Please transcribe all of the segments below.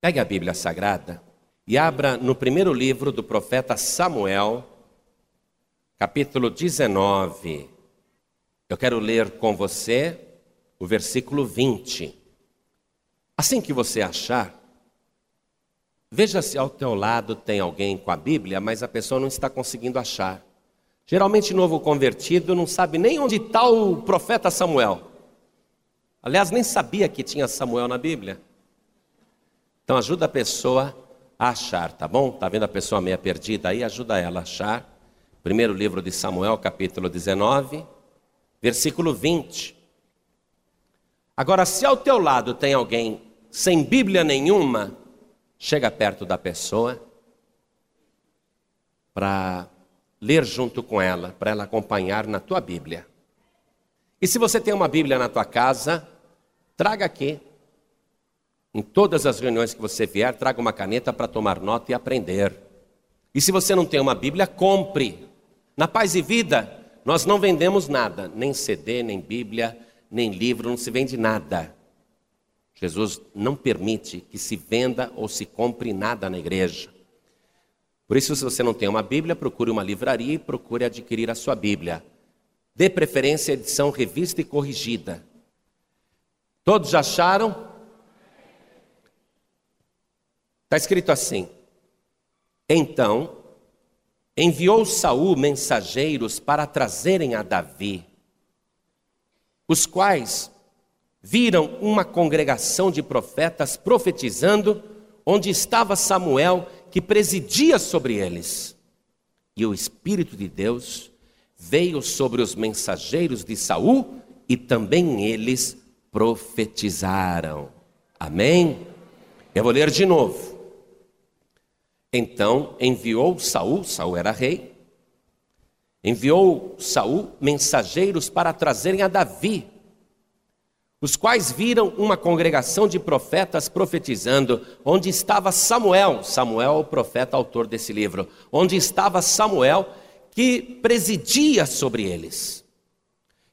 Pegue a Bíblia Sagrada e abra no primeiro livro do profeta Samuel, capítulo 19. Eu quero ler com você o versículo 20. Assim que você achar, veja se ao teu lado tem alguém com a Bíblia, mas a pessoa não está conseguindo achar. Geralmente, novo convertido não sabe nem onde está o profeta Samuel. Aliás, nem sabia que tinha Samuel na Bíblia. Então ajuda a pessoa a achar, tá bom? Tá vendo a pessoa meia perdida aí? Ajuda ela a achar. Primeiro livro de Samuel, capítulo 19, versículo 20. Agora, se ao teu lado tem alguém sem Bíblia nenhuma, chega perto da pessoa para ler junto com ela, para ela acompanhar na tua Bíblia. E se você tem uma Bíblia na tua casa, traga aqui. Em todas as reuniões que você vier, traga uma caneta para tomar nota e aprender. E se você não tem uma Bíblia, compre. Na Paz e Vida, nós não vendemos nada, nem CD, nem Bíblia, nem livro, não se vende nada. Jesus não permite que se venda ou se compre nada na igreja. Por isso, se você não tem uma Bíblia, procure uma livraria e procure adquirir a sua Bíblia. Dê preferência à edição revista e corrigida. Todos acharam? Está escrito assim: Então enviou Saul mensageiros para trazerem a Davi, os quais viram uma congregação de profetas profetizando, onde estava Samuel, que presidia sobre eles. E o Espírito de Deus veio sobre os mensageiros de Saul, e também eles profetizaram. Amém? Eu vou ler de novo. Então enviou Saul, Saul era rei, enviou Saul mensageiros para trazerem a Davi, os quais viram uma congregação de profetas profetizando, onde estava Samuel, Samuel, o profeta autor desse livro, onde estava Samuel, que presidia sobre eles.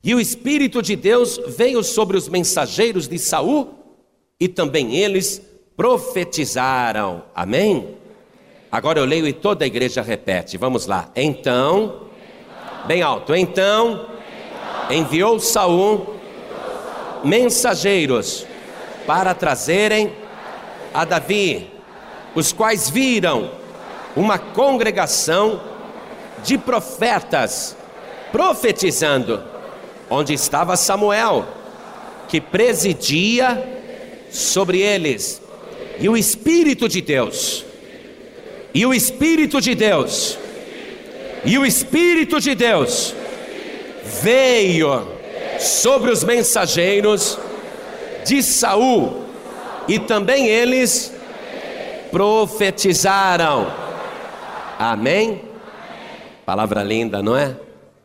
E o Espírito de Deus veio sobre os mensageiros de Saul, e também eles profetizaram. Amém? Agora eu leio e toda a igreja repete. Vamos lá. Então, bem alto. Então, enviou Saul mensageiros para trazerem a Davi, os quais viram uma congregação de profetas profetizando, onde estava Samuel, que presidia sobre eles, e o Espírito de Deus e o Espírito de Deus, e o Espírito de Deus veio sobre os mensageiros de Saul, e também eles profetizaram. Amém? Palavra linda, não é?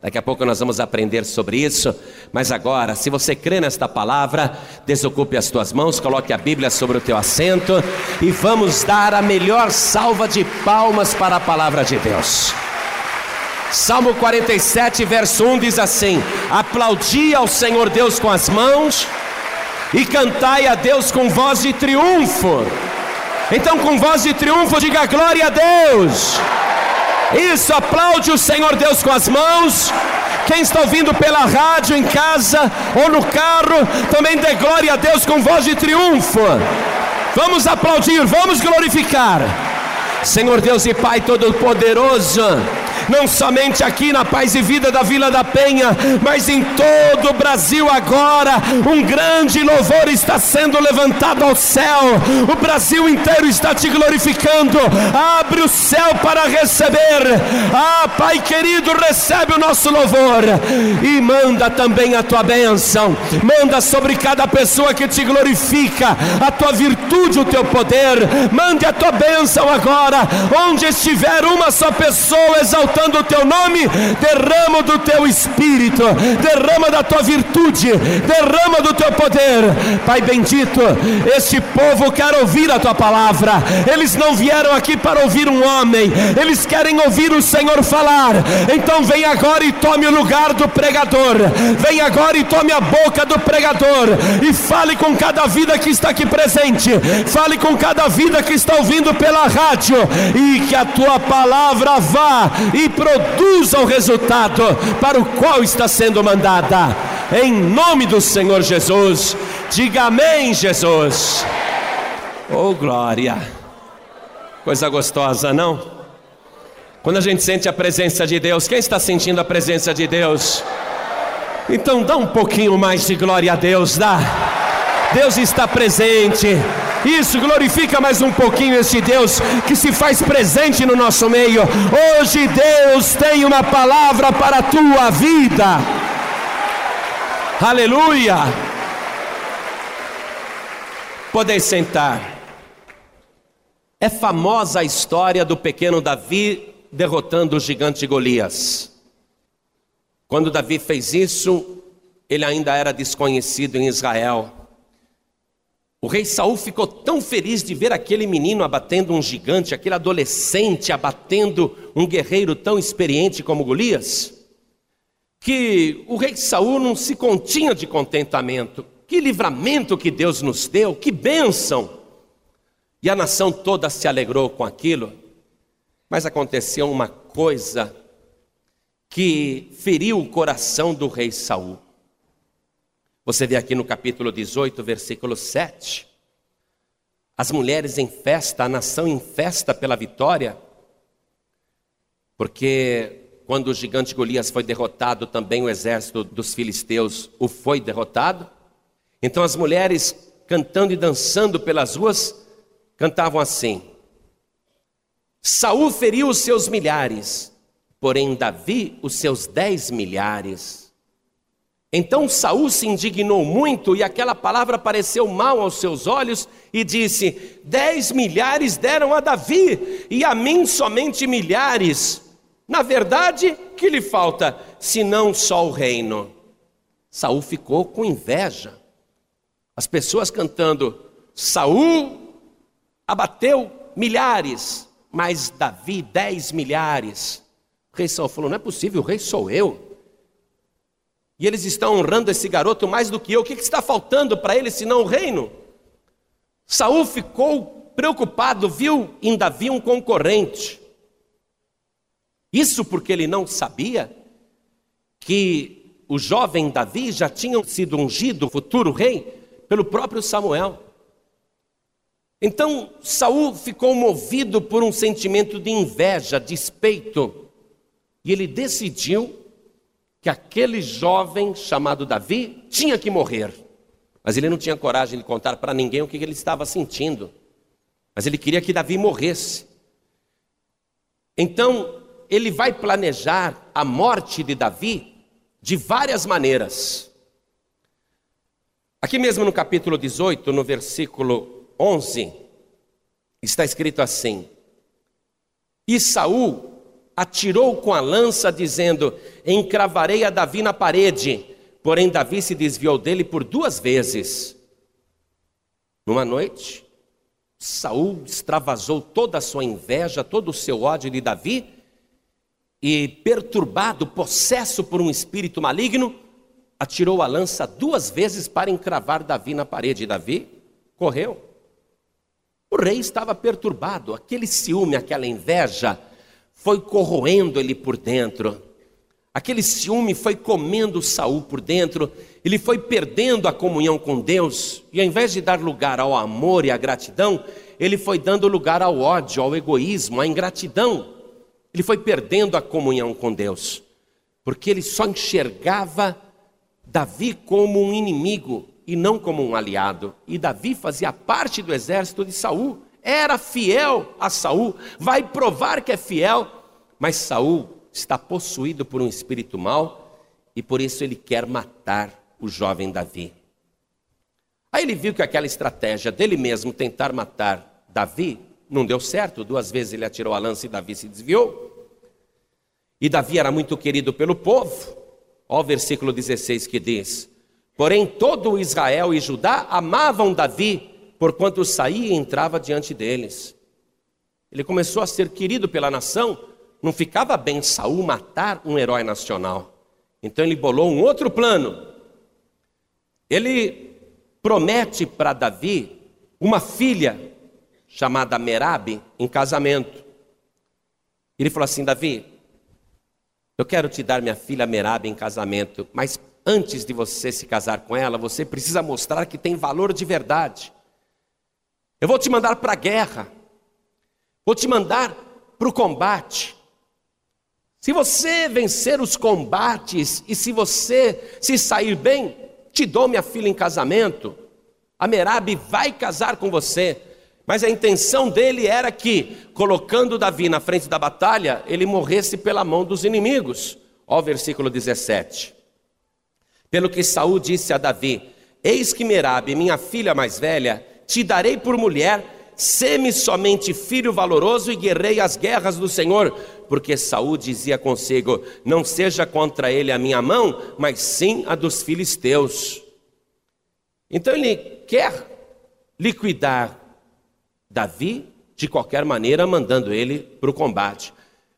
Daqui a pouco nós vamos aprender sobre isso. Mas agora, se você crê nesta palavra, desocupe as tuas mãos, coloque a Bíblia sobre o teu assento e vamos dar a melhor salva de palmas para a palavra de Deus. Salmo 47, verso 1 diz assim: Aplaudi ao Senhor Deus com as mãos e cantai a Deus com voz de triunfo. Então, com voz de triunfo, diga glória a Deus. Isso, aplaude o Senhor Deus com as mãos. Quem está ouvindo pela rádio, em casa ou no carro, também dê glória a Deus com voz de triunfo. Vamos aplaudir, vamos glorificar. Senhor Deus e Pai Todo-Poderoso não somente aqui na Paz e Vida da Vila da Penha, mas em todo o Brasil agora. Um grande louvor está sendo levantado ao céu. O Brasil inteiro está te glorificando. Abre o céu para receber. Ah, Pai querido, recebe o nosso louvor e manda também a tua bênção. Manda sobre cada pessoa que te glorifica a tua virtude, o teu poder. Mande a tua bênção agora, onde estiver uma só pessoa exaltada exaltando o teu nome, derrama do teu espírito, derrama da tua virtude, derrama do teu poder. Pai bendito, este povo quer ouvir a tua palavra. Eles não vieram aqui para ouvir um homem, eles querem ouvir o Senhor falar. Então vem agora e tome o lugar do pregador. Vem agora e tome a boca do pregador e fale com cada vida que está aqui presente. Fale com cada vida que está ouvindo pela rádio e que a tua palavra vá e produza o resultado para o qual está sendo mandada. Em nome do Senhor Jesus. Diga amém, Jesus. Oh, glória. Coisa gostosa, não? Quando a gente sente a presença de Deus, quem está sentindo a presença de Deus? Então dá um pouquinho mais de glória a Deus, dá. Deus está presente. Isso, glorifica mais um pouquinho esse Deus que se faz presente no nosso meio. Hoje Deus tem uma palavra para a tua vida. Aleluia. Podeis sentar. É famosa a história do pequeno Davi derrotando o gigante Golias. Quando Davi fez isso, ele ainda era desconhecido em Israel. O rei Saul ficou tão feliz de ver aquele menino abatendo um gigante, aquele adolescente abatendo um guerreiro tão experiente como Golias, que o rei Saul não se continha de contentamento. Que livramento que Deus nos deu, que bênção! E a nação toda se alegrou com aquilo. Mas aconteceu uma coisa que feriu o coração do rei Saul. Você vê aqui no capítulo 18, versículo 7. As mulheres em festa, a nação em festa pela vitória, porque quando o gigante Golias foi derrotado, também o exército dos filisteus o foi derrotado. Então as mulheres cantando e dançando pelas ruas cantavam assim: Saul feriu os seus milhares, porém Davi os seus dez milhares. Então Saul se indignou muito e aquela palavra pareceu mal aos seus olhos e disse: Dez milhares deram a Davi e a mim somente milhares. Na verdade, que lhe falta, senão só o reino? Saul ficou com inveja. As pessoas cantando: Saul abateu milhares, mas Davi dez milhares. O rei Saul falou: Não é possível, o rei sou eu. E eles estão honrando esse garoto mais do que eu. O que está faltando para ele senão o reino? Saul ficou preocupado, viu em Davi um concorrente. Isso porque ele não sabia que o jovem Davi já tinha sido ungido, futuro rei, pelo próprio Samuel. Então Saul ficou movido por um sentimento de inveja, despeito, e ele decidiu que aquele jovem chamado Davi tinha que morrer. Mas ele não tinha coragem de contar para ninguém o que ele estava sentindo. Mas ele queria que Davi morresse. Então, ele vai planejar a morte de Davi de várias maneiras. Aqui mesmo no capítulo 18, no versículo 11, está escrito assim: E Saul atirou com a lança, dizendo: Encravarei a Davi na parede. Porém, Davi se desviou dele por duas vezes. Numa noite, Saul extravasou toda a sua inveja, todo o seu ódio de Davi, e perturbado, possesso por um espírito maligno, atirou a lança duas vezes para encravar Davi na parede. Davi correu. O rei estava perturbado, aquele ciúme, aquela inveja, foi corroendo ele por dentro. Aquele ciúme foi comendo Saul por dentro, ele foi perdendo a comunhão com Deus, e ao invés de dar lugar ao amor e à gratidão, ele foi dando lugar ao ódio, ao egoísmo, à ingratidão. Ele foi perdendo a comunhão com Deus, porque ele só enxergava Davi como um inimigo e não como um aliado. E Davi fazia parte do exército de Saul era fiel a Saul, vai provar que é fiel, mas Saul está possuído por um espírito mau e por isso ele quer matar o jovem Davi. Aí ele viu que aquela estratégia dele mesmo tentar matar Davi não deu certo, duas vezes ele atirou a lança e Davi se desviou. E Davi era muito querido pelo povo. Ó o versículo 16 que diz: Porém, todo Israel e Judá amavam Davi, porquanto saía e entrava diante deles. Ele começou a ser querido pela nação, não ficava bem Saul matar um herói nacional. Então ele bolou um outro plano. Ele promete para Davi uma filha chamada Merabe em casamento. Ele falou assim: Davi, eu quero te dar minha filha Merabe em casamento, mas antes de você se casar com ela, você precisa mostrar que tem valor de verdade. Eu vou te mandar para a guerra, vou te mandar para o combate. Se você vencer os combates e se você se sair bem, te dou minha filha em casamento. A Merabe vai casar com você. Mas a intenção dele era que, colocando Davi na frente da batalha, ele morresse pela mão dos inimigos. Ó o versículo 17. Pelo que Saul disse a Davi: Eis que Merabe, minha filha mais velha, te darei por mulher, sê-me somente filho valoroso e guerrei as guerras do Senhor, porque Saul dizia consigo: Não seja contra ele a minha mão, mas sim a dos filisteus. Então ele quer liquidar Davi de qualquer maneira, mandando ele para o combate.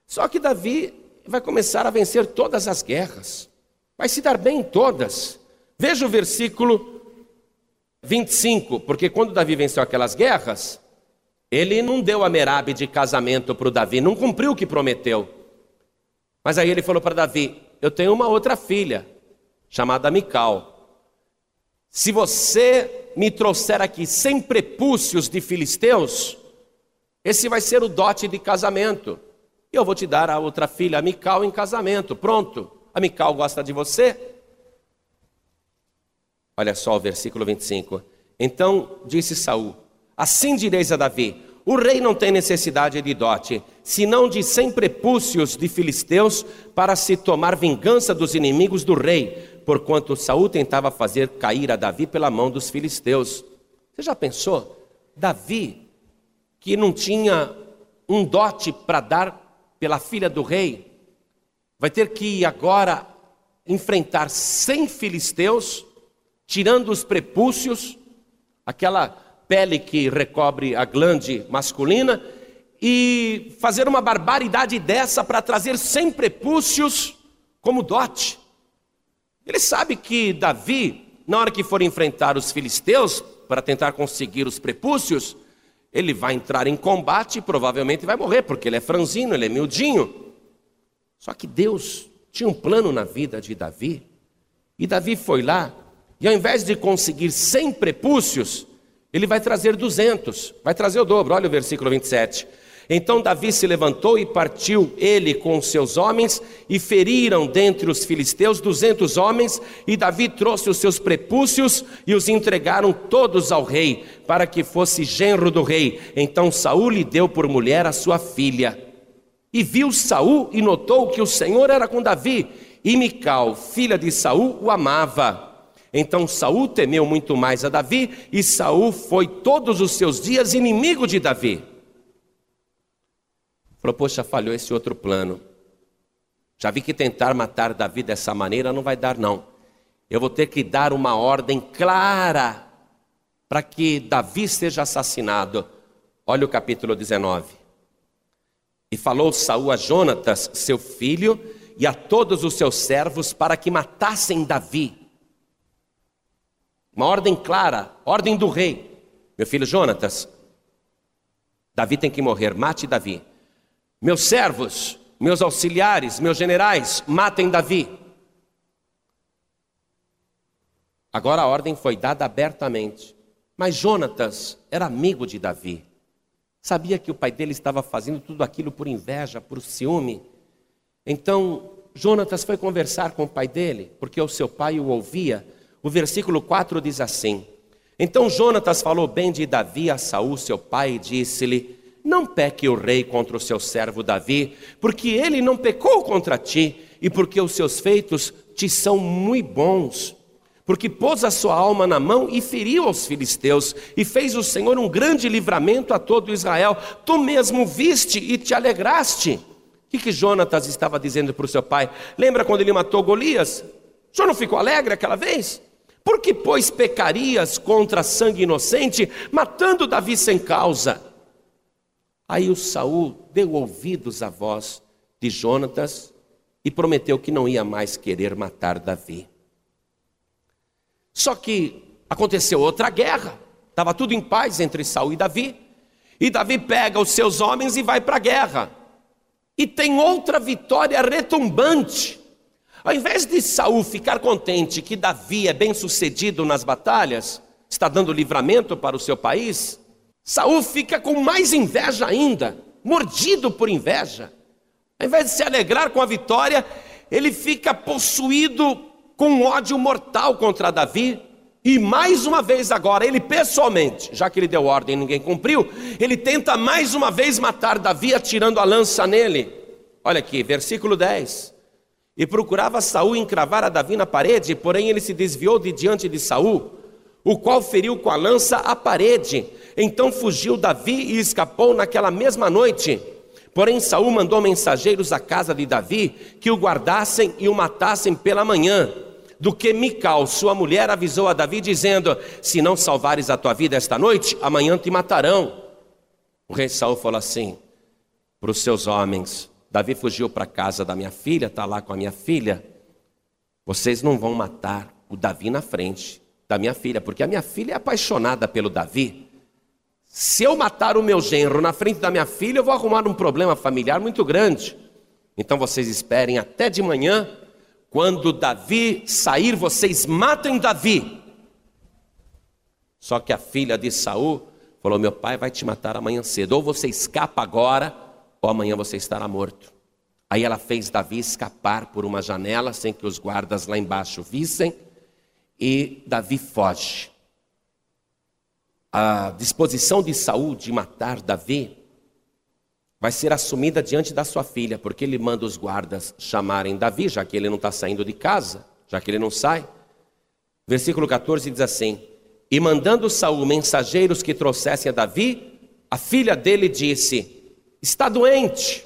Só que Davi vai começar a vencer todas as guerras vai se dar bem em todas. Veja o versículo 25, porque quando Davi venceu aquelas guerras, ele não deu a Merabe de casamento para o Davi, não cumpriu o que prometeu. Mas aí ele falou para Davi: Eu tenho uma outra filha, chamada Mical. Se você me trouxer aqui sem prepúcios de filisteus, esse vai ser o dote de casamento. E eu vou te dar a outra filha, a Mical, em casamento. Pronto. A Mical gosta de você? Olha só o versículo 25. Então disse Saul: Assim direis a Davi: O rei não tem necessidade de dote, senão de cem prepúcios de filisteus para se tomar vingança dos inimigos do rei, porquanto Saul tentava fazer cair a Davi pela mão dos filisteus. Você já pensou? Davi, que não tinha um dote para dar pela filha do rei, vai ter que agora enfrentar cem filisteus, tirando os prepúcios, aquela pele que recobre a glande masculina, e fazer uma barbaridade dessa para trazer cem prepúcios como dote. Ele sabe que Davi, na hora que for enfrentar os filisteus para tentar conseguir os prepúcios, ele vai entrar em combate e provavelmente vai morrer, porque ele é franzino, ele é miudinho. Só que Deus tinha um plano na vida de Davi, e Davi foi lá, e ao invés de conseguir 100 prepúcios, ele vai trazer 200, vai trazer o dobro. Olha o versículo 27. Então Davi se levantou e partiu ele com seus homens e feriram dentre os filisteus duzentos homens e Davi trouxe os seus prepúcios e os entregaram todos ao rei para que fosse genro do rei. Então Saul lhe deu por mulher a sua filha. E viu Saul e notou que o Senhor era com Davi, e Mical, filha de Saul, o amava. Então Saul temeu muito mais a Davi, e Saul foi todos os seus dias inimigo de Davi. Falou, poxa, falhou esse outro plano. Já vi que tentar matar Davi dessa maneira não vai dar, não. Eu vou ter que dar uma ordem clara para que Davi seja assassinado. Olha o capítulo 19. E falou Saul a Jonatas, seu filho, e a todos os seus servos para que matassem Davi. Uma ordem clara, ordem do rei. Meu filho Jonatas, Davi tem que morrer, mate Davi. Meus servos, meus auxiliares, meus generais, matem Davi. Agora a ordem foi dada abertamente. Mas Jonatas era amigo de Davi. Sabia que o pai dele estava fazendo tudo aquilo por inveja, por ciúme. Então, Jonatas foi conversar com o pai dele, porque o seu pai o ouvia. O versículo 4 diz assim: Então Jonatas falou bem de Davi a Saul, seu pai, e disse-lhe: Não peque o rei contra o seu servo Davi, porque ele não pecou contra ti, e porque os seus feitos te são muito bons porque pôs a sua alma na mão e feriu aos filisteus, e fez o Senhor um grande livramento a todo Israel. Tu mesmo viste e te alegraste. O que, que Jonatas estava dizendo para o seu pai? Lembra quando ele matou Golias? O senhor não ficou alegre aquela vez? Por que, pois, pecarias contra sangue inocente, matando Davi sem causa? Aí o Saul deu ouvidos à voz de Jonatas e prometeu que não ia mais querer matar Davi. Só que aconteceu outra guerra. Estava tudo em paz entre Saul e Davi. E Davi pega os seus homens e vai para a guerra. E tem outra vitória retumbante. Ao invés de Saul ficar contente que Davi é bem sucedido nas batalhas, está dando livramento para o seu país, Saul fica com mais inveja ainda, mordido por inveja. Ao invés de se alegrar com a vitória, ele fica possuído com ódio mortal contra Davi. E mais uma vez agora, ele pessoalmente, já que ele deu ordem e ninguém cumpriu, ele tenta mais uma vez matar Davi atirando a lança nele. Olha aqui, versículo 10. E procurava Saul encravar a Davi na parede, porém ele se desviou de diante de Saul, o qual feriu com a lança a parede. Então fugiu Davi e escapou naquela mesma noite. Porém Saul mandou mensageiros à casa de Davi que o guardassem e o matassem pela manhã. Do que Mical, sua mulher, avisou a Davi dizendo: Se não salvares a tua vida esta noite, amanhã te matarão. O rei Saul falou assim para os seus homens: Davi fugiu para a casa da minha filha, está lá com a minha filha. Vocês não vão matar o Davi na frente da minha filha, porque a minha filha é apaixonada pelo Davi. Se eu matar o meu genro na frente da minha filha, eu vou arrumar um problema familiar muito grande. Então vocês esperem até de manhã, quando Davi sair, vocês matem Davi. Só que a filha de Saul falou: Meu pai vai te matar amanhã cedo, ou você escapa agora, ou amanhã você estará morto. Aí ela fez Davi escapar por uma janela sem que os guardas lá embaixo vissem, e Davi foge. A disposição de Saul de matar Davi vai ser assumida diante da sua filha, porque ele manda os guardas chamarem Davi, já que ele não está saindo de casa, já que ele não sai. Versículo 14 diz assim: E mandando Saul mensageiros que trouxessem a Davi, a filha dele disse: está doente.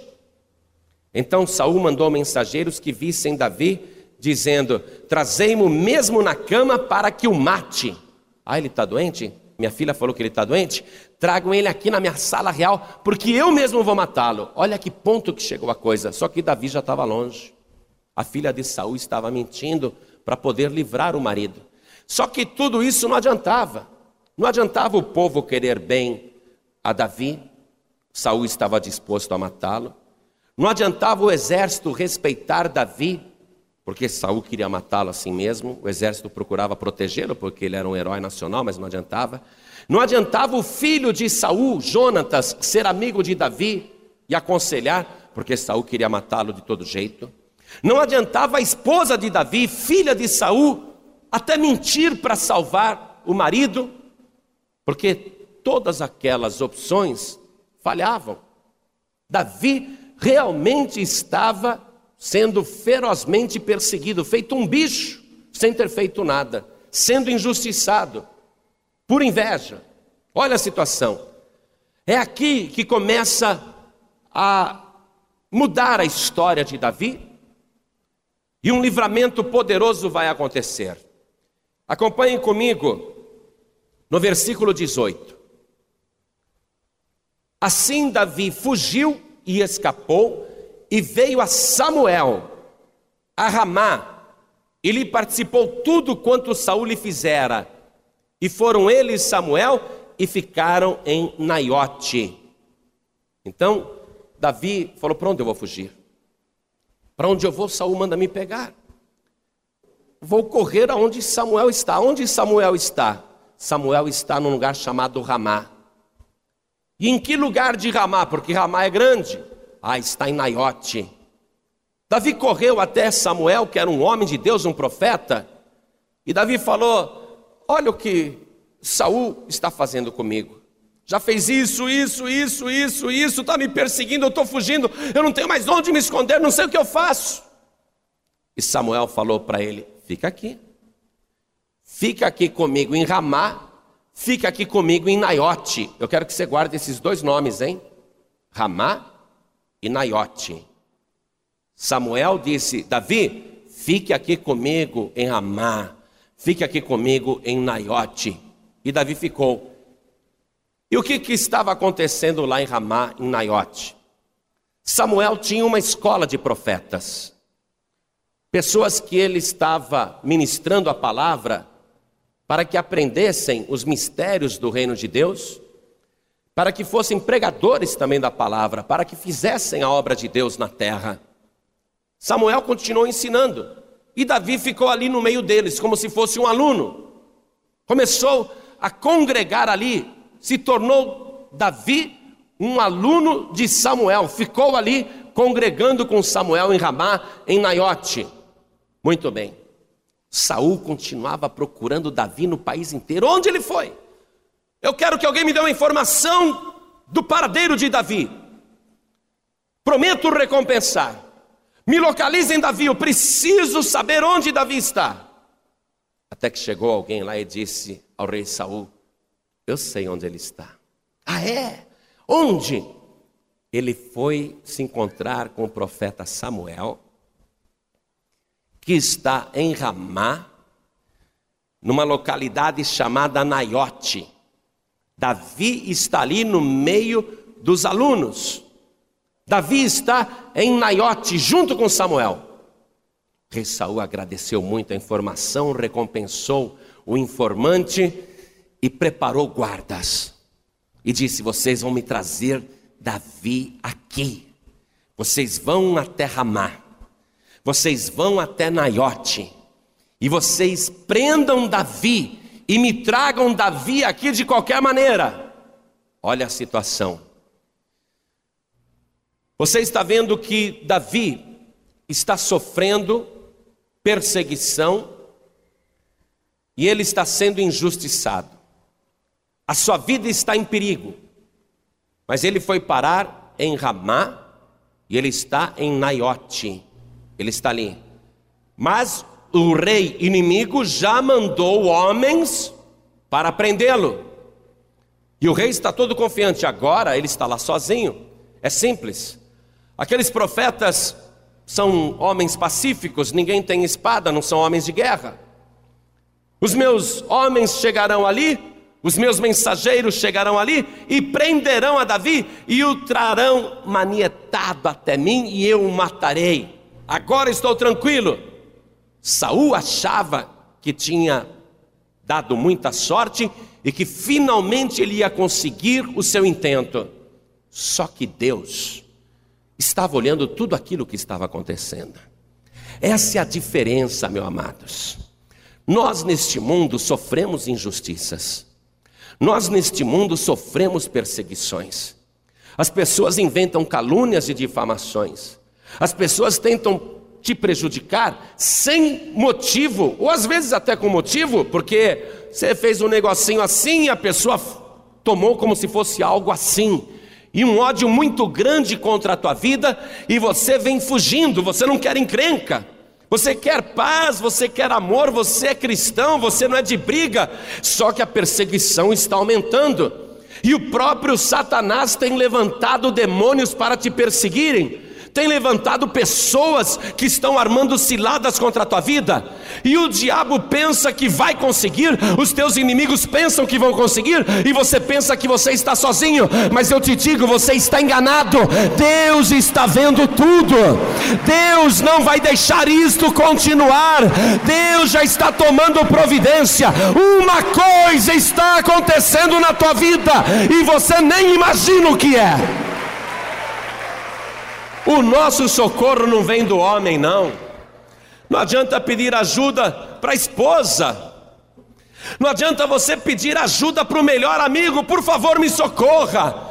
Então Saul mandou mensageiros que vissem Davi, dizendo: Trazei-mo mesmo na cama para que o mate. Ah, ele está doente? Minha filha falou que ele está doente? Tragam ele aqui na minha sala real, porque eu mesmo vou matá-lo. Olha que ponto que chegou a coisa. Só que Davi já estava longe. A filha de Saul estava mentindo para poder livrar o marido. Só que tudo isso não adiantava. Não adiantava o povo querer bem a Davi, Saul estava disposto a matá-lo. Não adiantava o exército respeitar Davi, porque Saul queria matá-lo assim mesmo. O exército procurava protegê-lo, porque ele era um herói nacional, mas não adiantava. Não adiantava o filho de Saul, Jonatas, ser amigo de Davi e aconselhar, porque Saul queria matá-lo de todo jeito. Não adiantava a esposa de Davi, filha de Saul, até mentir para salvar o marido, porque todas aquelas opções falhavam. Davi realmente estava sendo ferozmente perseguido, feito um bicho, sem ter feito nada, sendo injustiçado, por inveja. Olha a situação. É aqui que começa a mudar a história de Davi e um livramento poderoso vai acontecer. Acompanhem comigo no versículo 18. Assim Davi fugiu e escapou e veio a Samuel, a Ramá, e lhe participou tudo quanto Saul lhe fizera. E foram ele e Samuel e ficaram em Naiote. Então, Davi falou: Para onde eu vou fugir? Para onde eu vou, Saul manda me pegar. Vou correr aonde Samuel está. Onde Samuel está? Samuel está num lugar chamado Ramá. E em que lugar de Ramá? Porque Ramá é grande. Ah, está em Naiote. Davi correu até Samuel, que era um homem de Deus, um profeta, e Davi falou: Olha o que Saul está fazendo comigo. Já fez isso, isso, isso, isso, isso, está me perseguindo, eu estou fugindo, eu não tenho mais onde me esconder, não sei o que eu faço. E Samuel falou para ele: Fica aqui, fica aqui comigo em Ramá, fica aqui comigo em Naiote. Eu quero que você guarde esses dois nomes, hein? Ramá e Naiote. Samuel disse: Davi, fique aqui comigo em Ramá, fique aqui comigo em Naiote. E Davi ficou. E o que, que estava acontecendo lá em Ramá, em Naiote? Samuel tinha uma escola de profetas, pessoas que ele estava ministrando a palavra para que aprendessem os mistérios do reino de Deus, para que fossem pregadores também da palavra, para que fizessem a obra de Deus na terra. Samuel continuou ensinando, e Davi ficou ali no meio deles, como se fosse um aluno. Começou a congregar ali, se tornou Davi um aluno de Samuel, ficou ali congregando com Samuel em Ramá, em Naiote. Muito bem. Saul continuava procurando Davi no país inteiro. Onde ele foi? Eu quero que alguém me dê uma informação do paradeiro de Davi. Prometo recompensar. Me localizem Davi, eu preciso saber onde Davi está. Até que chegou alguém lá e disse ao rei Saul: Eu sei onde ele está. Ah, é? Onde? Ele foi se encontrar com o profeta Samuel, que está em Ramá, numa localidade chamada Naiote. Davi está ali no meio dos alunos. Davi está em Naiote junto com Samuel. Rei Saul agradeceu muito a informação, recompensou o informante e preparou guardas e disse: Vocês vão me trazer Davi aqui. Vocês vão até Ramá. Vocês vão até Naiote. E vocês prendam Davi e me tragam Davi aqui de qualquer maneira. Olha a situação. Você está vendo que Davi está sofrendo perseguição e ele está sendo injustiçado. A sua vida está em perigo. Mas ele foi parar em Ramá e ele está em Naiote. Ele está ali. Mas o rei inimigo já mandou homens para prendê-lo. E o rei está todo confiante. Agora ele está lá sozinho. É simples. Aqueles profetas são homens pacíficos, ninguém tem espada, não são homens de guerra. Os meus homens chegarão ali os meus mensageiros chegarão ali e prenderão a Davi e o trarão manietado até mim e eu o matarei. Agora estou tranquilo. Saul achava que tinha dado muita sorte e que finalmente ele ia conseguir o seu intento. Só que Deus estava olhando tudo aquilo que estava acontecendo. Essa é a diferença, meus amados. Nós neste mundo sofremos injustiças. Nós neste mundo sofremos perseguições. As pessoas inventam calúnias e difamações. As pessoas tentam te prejudicar sem motivo, ou às vezes até com motivo, porque você fez um negocinho assim e a pessoa tomou como se fosse algo assim. E um ódio muito grande contra a tua vida, e você vem fugindo, você não quer encrenca. Você quer paz, você quer amor, você é cristão, você não é de briga, só que a perseguição está aumentando. E o próprio Satanás tem levantado demônios para te perseguirem tem levantado pessoas que estão armando ciladas contra a tua vida, e o diabo pensa que vai conseguir, os teus inimigos pensam que vão conseguir, e você pensa que você está sozinho, mas eu te digo, você está enganado, Deus está vendo tudo, Deus não vai deixar isto continuar, Deus já está tomando providência, uma coisa está acontecendo na tua vida, e você nem imagina o que é. O nosso socorro não vem do homem, não. Não adianta pedir ajuda para a esposa. Não adianta você pedir ajuda para o melhor amigo, por favor, me socorra.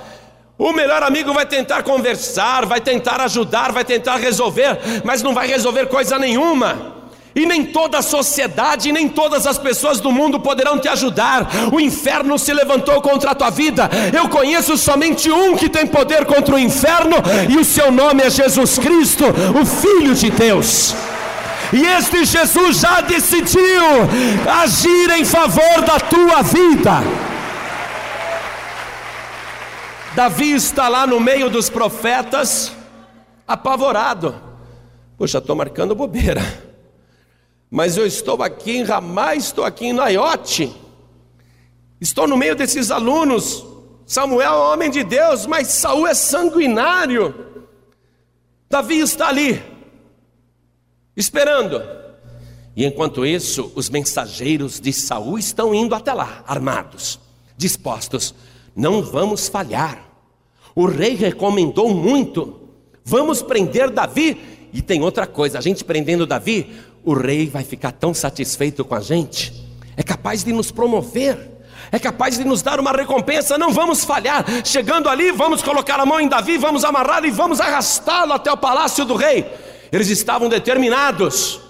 O melhor amigo vai tentar conversar, vai tentar ajudar, vai tentar resolver, mas não vai resolver coisa nenhuma e nem toda a sociedade, nem todas as pessoas do mundo poderão te ajudar. O inferno se levantou contra a tua vida. Eu conheço somente um que tem poder contra o inferno, e o seu nome é Jesus Cristo, o Filho de Deus. E este Jesus já decidiu agir em favor da tua vida. Davi está lá no meio dos profetas, apavorado Poxa, estou marcando bobeira. Mas eu estou aqui em Ramá, estou aqui em Naiote. Estou no meio desses alunos. Samuel é homem de Deus, mas Saul é sanguinário. Davi está ali, esperando. E enquanto isso, os mensageiros de Saul estão indo até lá, armados, dispostos. Não vamos falhar. O rei recomendou muito. Vamos prender Davi e tem outra coisa: a gente prendendo Davi, o rei vai ficar tão satisfeito com a gente, é capaz de nos promover. É capaz de nos dar uma recompensa, não vamos falhar. Chegando ali, vamos colocar a mão em Davi, vamos amarrá-lo e vamos arrastá-lo até o palácio do rei. Eles estavam determinados.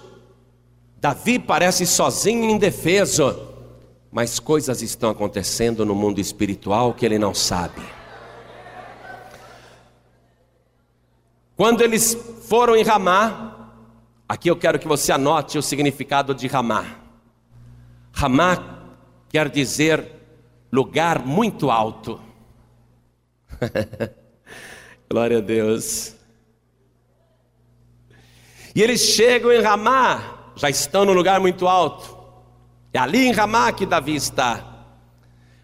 Davi parece sozinho e indefeso, mas coisas estão acontecendo no mundo espiritual que ele não sabe. Quando eles foram em Ramá, aqui eu quero que você anote o significado de Ramá. Ramá quer dizer lugar muito alto. Glória a Deus. E eles chegam em Ramá, já estão no lugar muito alto. É ali em Ramá que Davi está.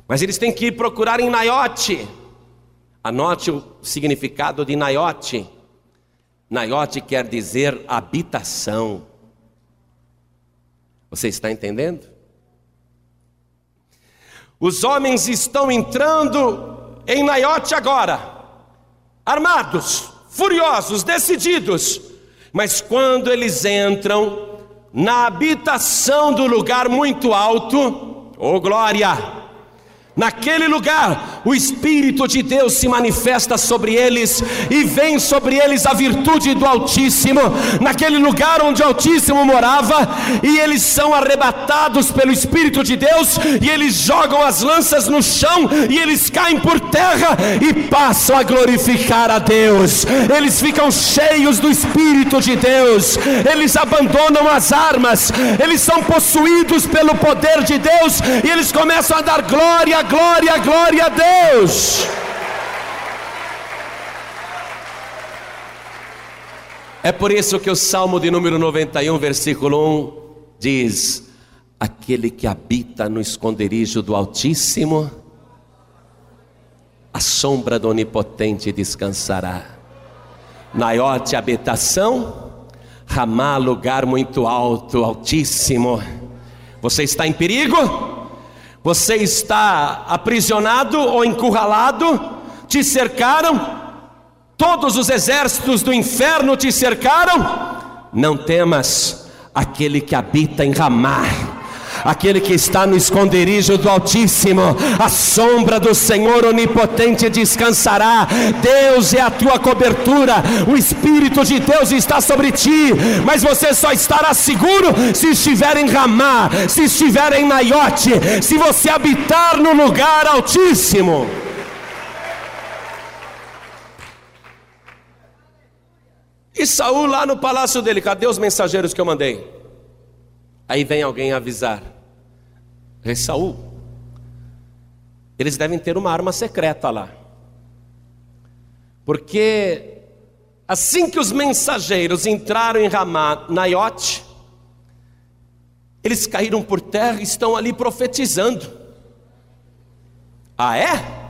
Mas eles têm que ir procurar em Naiote. Anote o significado de Naiote. Naiote quer dizer habitação. Você está entendendo? Os homens estão entrando em Naiote agora, armados, furiosos, decididos. Mas quando eles entram na habitação do lugar muito alto, oh glória! Naquele lugar, o Espírito de Deus se manifesta sobre eles e vem sobre eles a virtude do Altíssimo. Naquele lugar onde o Altíssimo morava, e eles são arrebatados pelo Espírito de Deus, e eles jogam as lanças no chão, e eles caem por terra e passam a glorificar a Deus. Eles ficam cheios do Espírito de Deus, eles abandonam as armas, eles são possuídos pelo poder de Deus, e eles começam a dar glória glória, glória a Deus. É por isso que o Salmo de número 91, versículo 1 diz: Aquele que habita no esconderijo do Altíssimo, a sombra do Onipotente descansará. Naiote, habitação, Ramá, lugar muito alto, altíssimo. Você está em perigo? Você está aprisionado ou encurralado, te cercaram, todos os exércitos do inferno te cercaram. Não temas, aquele que habita em Ramá aquele que está no esconderijo do Altíssimo, a sombra do Senhor onipotente descansará. Deus é a tua cobertura, o Espírito de Deus está sobre ti, mas você só estará seguro se estiver em Ramá, se estiver em Naiote, se você habitar no lugar altíssimo. E Saul lá no palácio dele, cadê os mensageiros que eu mandei? Aí vem alguém avisar rei Saul. Eles devem ter uma arma secreta lá. Porque assim que os mensageiros entraram em Ramá, Naiote, eles caíram por terra e estão ali profetizando. Ah, é?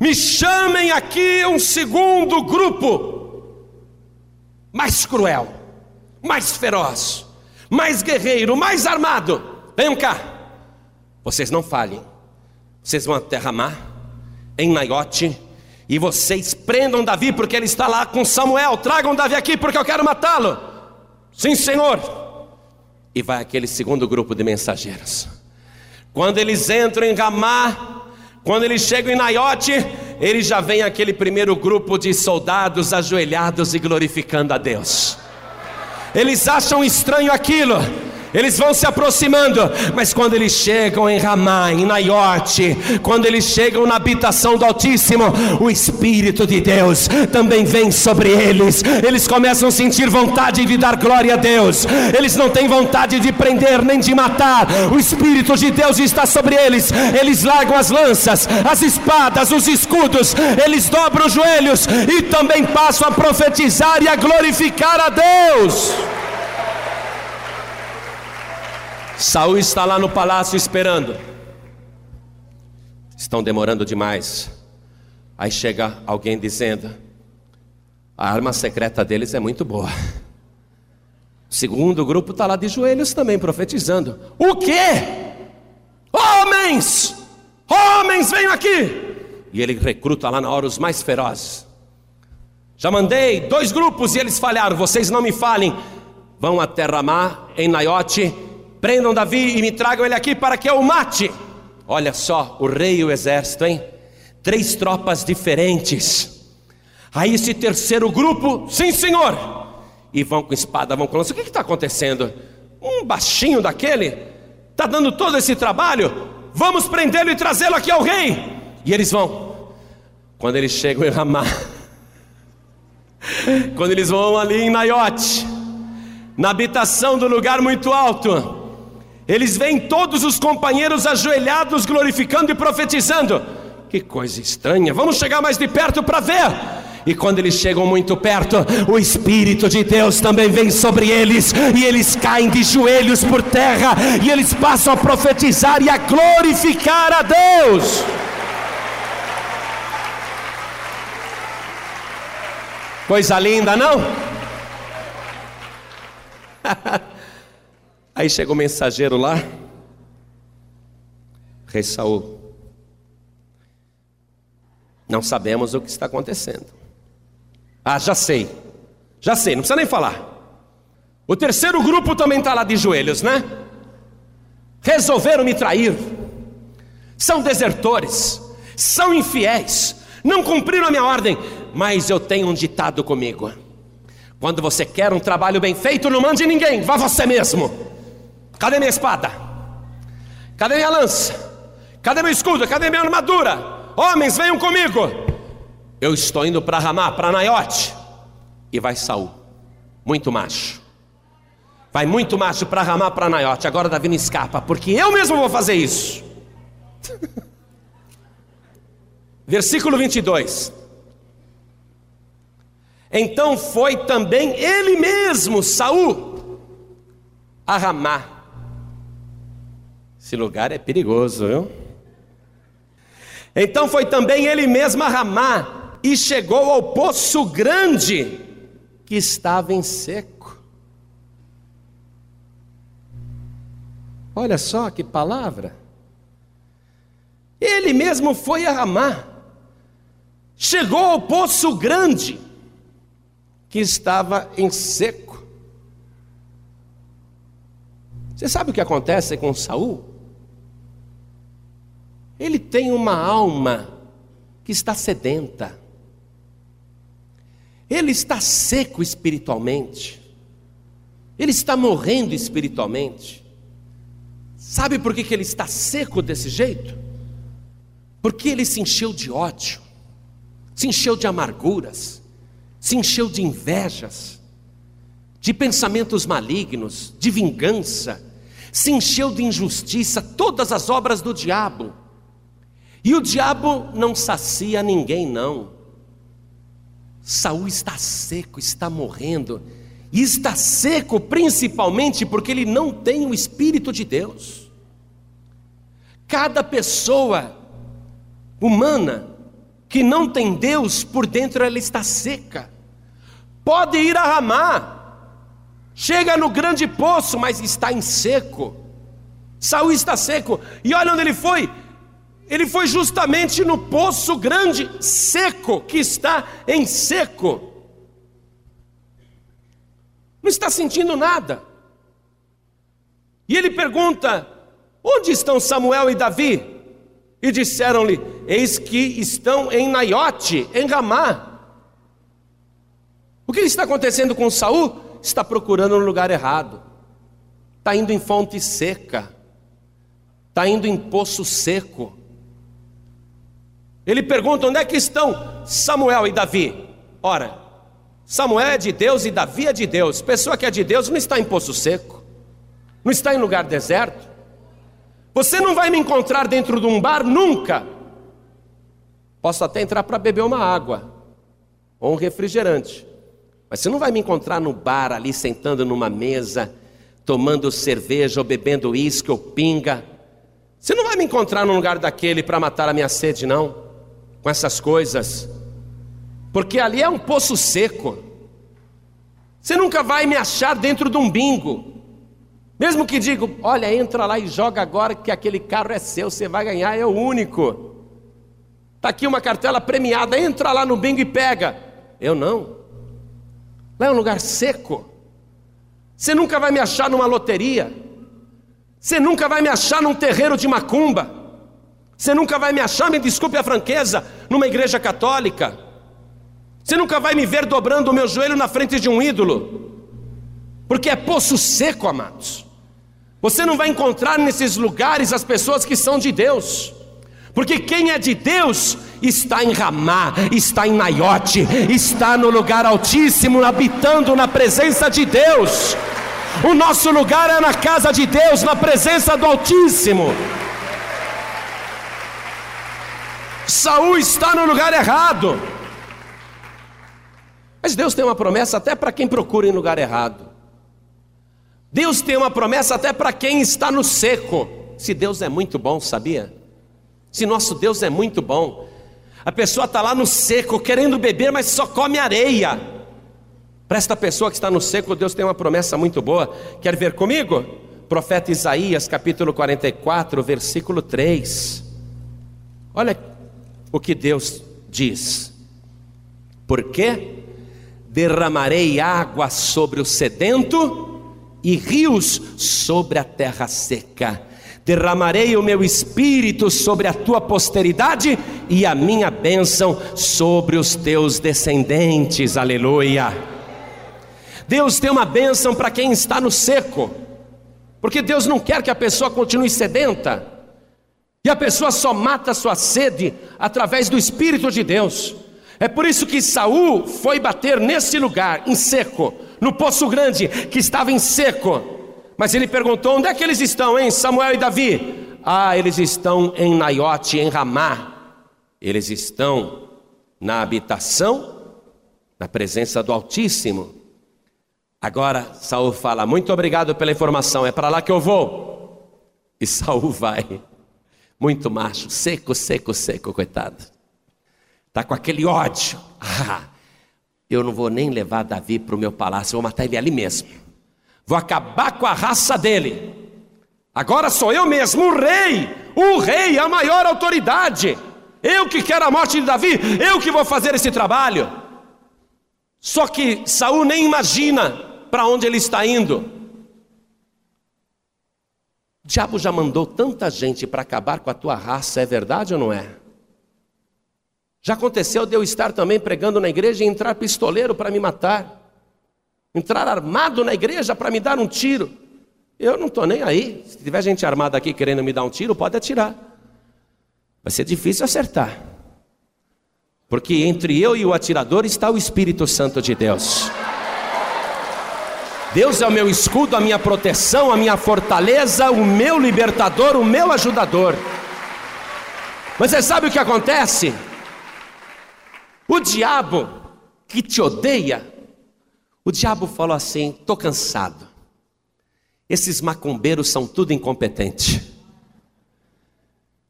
Me chamem aqui um segundo grupo, mais cruel, mais feroz, mais guerreiro, mais armado. Venham cá. Vocês não falhem. Vocês vão até Ramá, em Naiote, e vocês prendam Davi, porque ele está lá com Samuel. Tragam Davi aqui, porque eu quero matá-lo. Sim, Senhor. E vai aquele segundo grupo de mensageiros. Quando eles entram em Ramá, quando eles chegam em Naiote, ele já vem aquele primeiro grupo de soldados ajoelhados e glorificando a Deus. Eles acham estranho aquilo eles vão se aproximando, mas quando eles chegam em Ramá, em Naiote, quando eles chegam na habitação do Altíssimo, o Espírito de Deus também vem sobre eles, eles começam a sentir vontade de dar glória a Deus, eles não têm vontade de prender nem de matar, o Espírito de Deus está sobre eles, eles largam as lanças, as espadas, os escudos, eles dobram os joelhos e também passam a profetizar e a glorificar a Deus. Saul está lá no palácio esperando. Estão demorando demais. Aí chega alguém dizendo: a arma secreta deles é muito boa. O segundo grupo está lá de joelhos também profetizando. O quê? Homens! Homens, venham aqui! E ele recruta lá na hora os mais ferozes. Já mandei dois grupos e eles falharam. Vocês não me falem. Vão até Ramá, em Naiote prendam Davi e me tragam ele aqui para que eu o mate. Olha só, o rei e o exército, hein? Três tropas diferentes. Aí esse terceiro grupo, sim senhor, e vão com espada, vão com lança. O que está acontecendo? Um baixinho daquele está dando todo esse trabalho. Vamos prendê-lo e trazê-lo aqui ao rei. E eles vão. Quando eles chegam em Ramá, quando eles vão ali em Naiote, na habitação do lugar muito alto, eles veem todos os companheiros ajoelhados, glorificando e profetizando. Que coisa estranha, vamos chegar mais de perto para ver. E quando eles chegam muito perto, o Espírito de Deus também vem sobre eles, e eles caem de joelhos por terra, e eles passam a profetizar e a glorificar a Deus. Coisa linda, não? Aí chega o mensageiro lá, rei Saul. Não sabemos o que está acontecendo. Ah, já sei, já sei, não precisa nem falar. O terceiro grupo também está lá de joelhos, né? Resolveram me trair, são desertores, são infiéis, não cumpriram a minha ordem, mas eu tenho um ditado comigo: quando você quer um trabalho bem feito, não mande ninguém, vá você mesmo. Cadê minha espada? Cadê minha lança? Cadê meu escudo? Cadê minha armadura? Homens, venham comigo. Eu estou indo para Ramá, para Naiote. E vai Saul, muito macho. Vai muito macho para Ramá, para Naiote. Agora Davi não escapa, porque eu mesmo vou fazer isso. Versículo 22. Então foi também ele mesmo, Saul, a Ramá, esse lugar é perigoso, viu? Então foi também ele mesmo a Ramá e chegou ao poço grande que estava em seco. Olha só que palavra. Ele mesmo foi a Ramá, chegou ao poço grande que estava em seco. Você sabe o que acontece com Saul? Ele tem uma alma que está sedenta. Ele está seco espiritualmente. Ele está morrendo espiritualmente. Sabe por que, que ele está seco desse jeito? Porque ele se encheu de ódio, se encheu de amarguras, se encheu de invejas, de pensamentos malignos, de vingança, se encheu de injustiça, todas as obras do diabo. E o diabo não sacia ninguém, não. Saul está seco, está morrendo, e está seco principalmente porque ele não tem o Espírito de Deus. Cada pessoa humana que não tem Deus, por dentro ela está seca. Pode ir a Ramá, chega no grande poço, mas está em seco. Saul está seco, e olha onde ele foi, ele foi justamente no poço grande, seco, que está em seco. Não está sentindo nada. E ele pergunta: Onde estão Samuel e Davi? E disseram-lhe: Eis que estão em Naiote, em Ramá. O que está acontecendo com Saul? Está procurando no lugar errado. está indo em fonte seca, está indo em poço seco. Ele pergunta: onde é que estão Samuel e Davi? Ora, Samuel é de Deus e Davi é de Deus. Pessoa que é de Deus não está em poço seco, não está em lugar deserto. Você não vai me encontrar dentro de um bar nunca. Posso até entrar para beber uma água ou um refrigerante, mas você não vai me encontrar no bar ali sentando numa mesa, tomando cerveja ou bebendo uísque ou pinga. Você não vai me encontrar num lugar daquele para matar a minha sede, não, com essas coisas porque ali é um poço seco. Você nunca vai me achar dentro de um bingo. Mesmo que digo, olha, entra lá e joga agora que aquele carro é seu, você vai ganhar, é o único. Está aqui uma cartela premiada, entra lá no bingo e pega. Eu não. Lá é um lugar seco. Você nunca vai me achar numa loteria. Você nunca vai me achar num terreiro de macumba. Você nunca vai me achar, me desculpe a franqueza, numa igreja católica. Você nunca vai me ver dobrando o meu joelho na frente de um ídolo, porque é poço seco, amados. Você não vai encontrar nesses lugares as pessoas que são de Deus, porque quem é de Deus está em Ramá, está em Naiote, está no lugar altíssimo, habitando na presença de Deus. O nosso lugar é na casa de Deus, na presença do Altíssimo. Saul está no lugar errado. Mas Deus tem uma promessa até para quem procura em lugar errado. Deus tem uma promessa até para quem está no seco. Se Deus é muito bom, sabia? Se nosso Deus é muito bom, a pessoa está lá no seco, querendo beber, mas só come areia. Para esta pessoa que está no seco, Deus tem uma promessa muito boa. Quer ver comigo? Profeta Isaías, capítulo 44, versículo 3. Olha o que Deus diz. Por quê? derramarei água sobre o sedento e rios sobre a terra seca. Derramarei o meu espírito sobre a tua posteridade e a minha bênção sobre os teus descendentes. Aleluia. Deus tem uma bênção para quem está no seco, porque Deus não quer que a pessoa continue sedenta, e a pessoa só mata sua sede através do Espírito de Deus. É por isso que Saul foi bater nesse lugar, em seco, no poço grande, que estava em seco. Mas ele perguntou: onde é que eles estão, hein, Samuel e Davi? Ah, eles estão em Naiote, em Ramá. Eles estão na habitação, na presença do Altíssimo. Agora Saul fala: Muito obrigado pela informação, é para lá que eu vou. E Saul vai, muito macho, seco, seco, seco, coitado. Está com aquele ódio. Ah, eu não vou nem levar Davi para o meu palácio, vou matar ele ali mesmo. Vou acabar com a raça dele. Agora sou eu mesmo, o rei, o rei, a maior autoridade. Eu que quero a morte de Davi, eu que vou fazer esse trabalho. Só que Saul nem imagina para onde ele está indo. Diabo já mandou tanta gente para acabar com a tua raça, é verdade ou não é? Já aconteceu de eu estar também pregando na igreja e entrar pistoleiro para me matar, entrar armado na igreja para me dar um tiro. Eu não estou nem aí. Se tiver gente armada aqui querendo me dar um tiro, pode atirar. Vai ser difícil acertar. Porque entre eu e o atirador está o Espírito Santo de Deus. Deus é o meu escudo, a minha proteção, a minha fortaleza, o meu libertador, o meu ajudador. Mas você sabe o que acontece? O diabo que te odeia, o diabo falou assim: estou cansado. Esses macumbeiros são tudo incompetentes.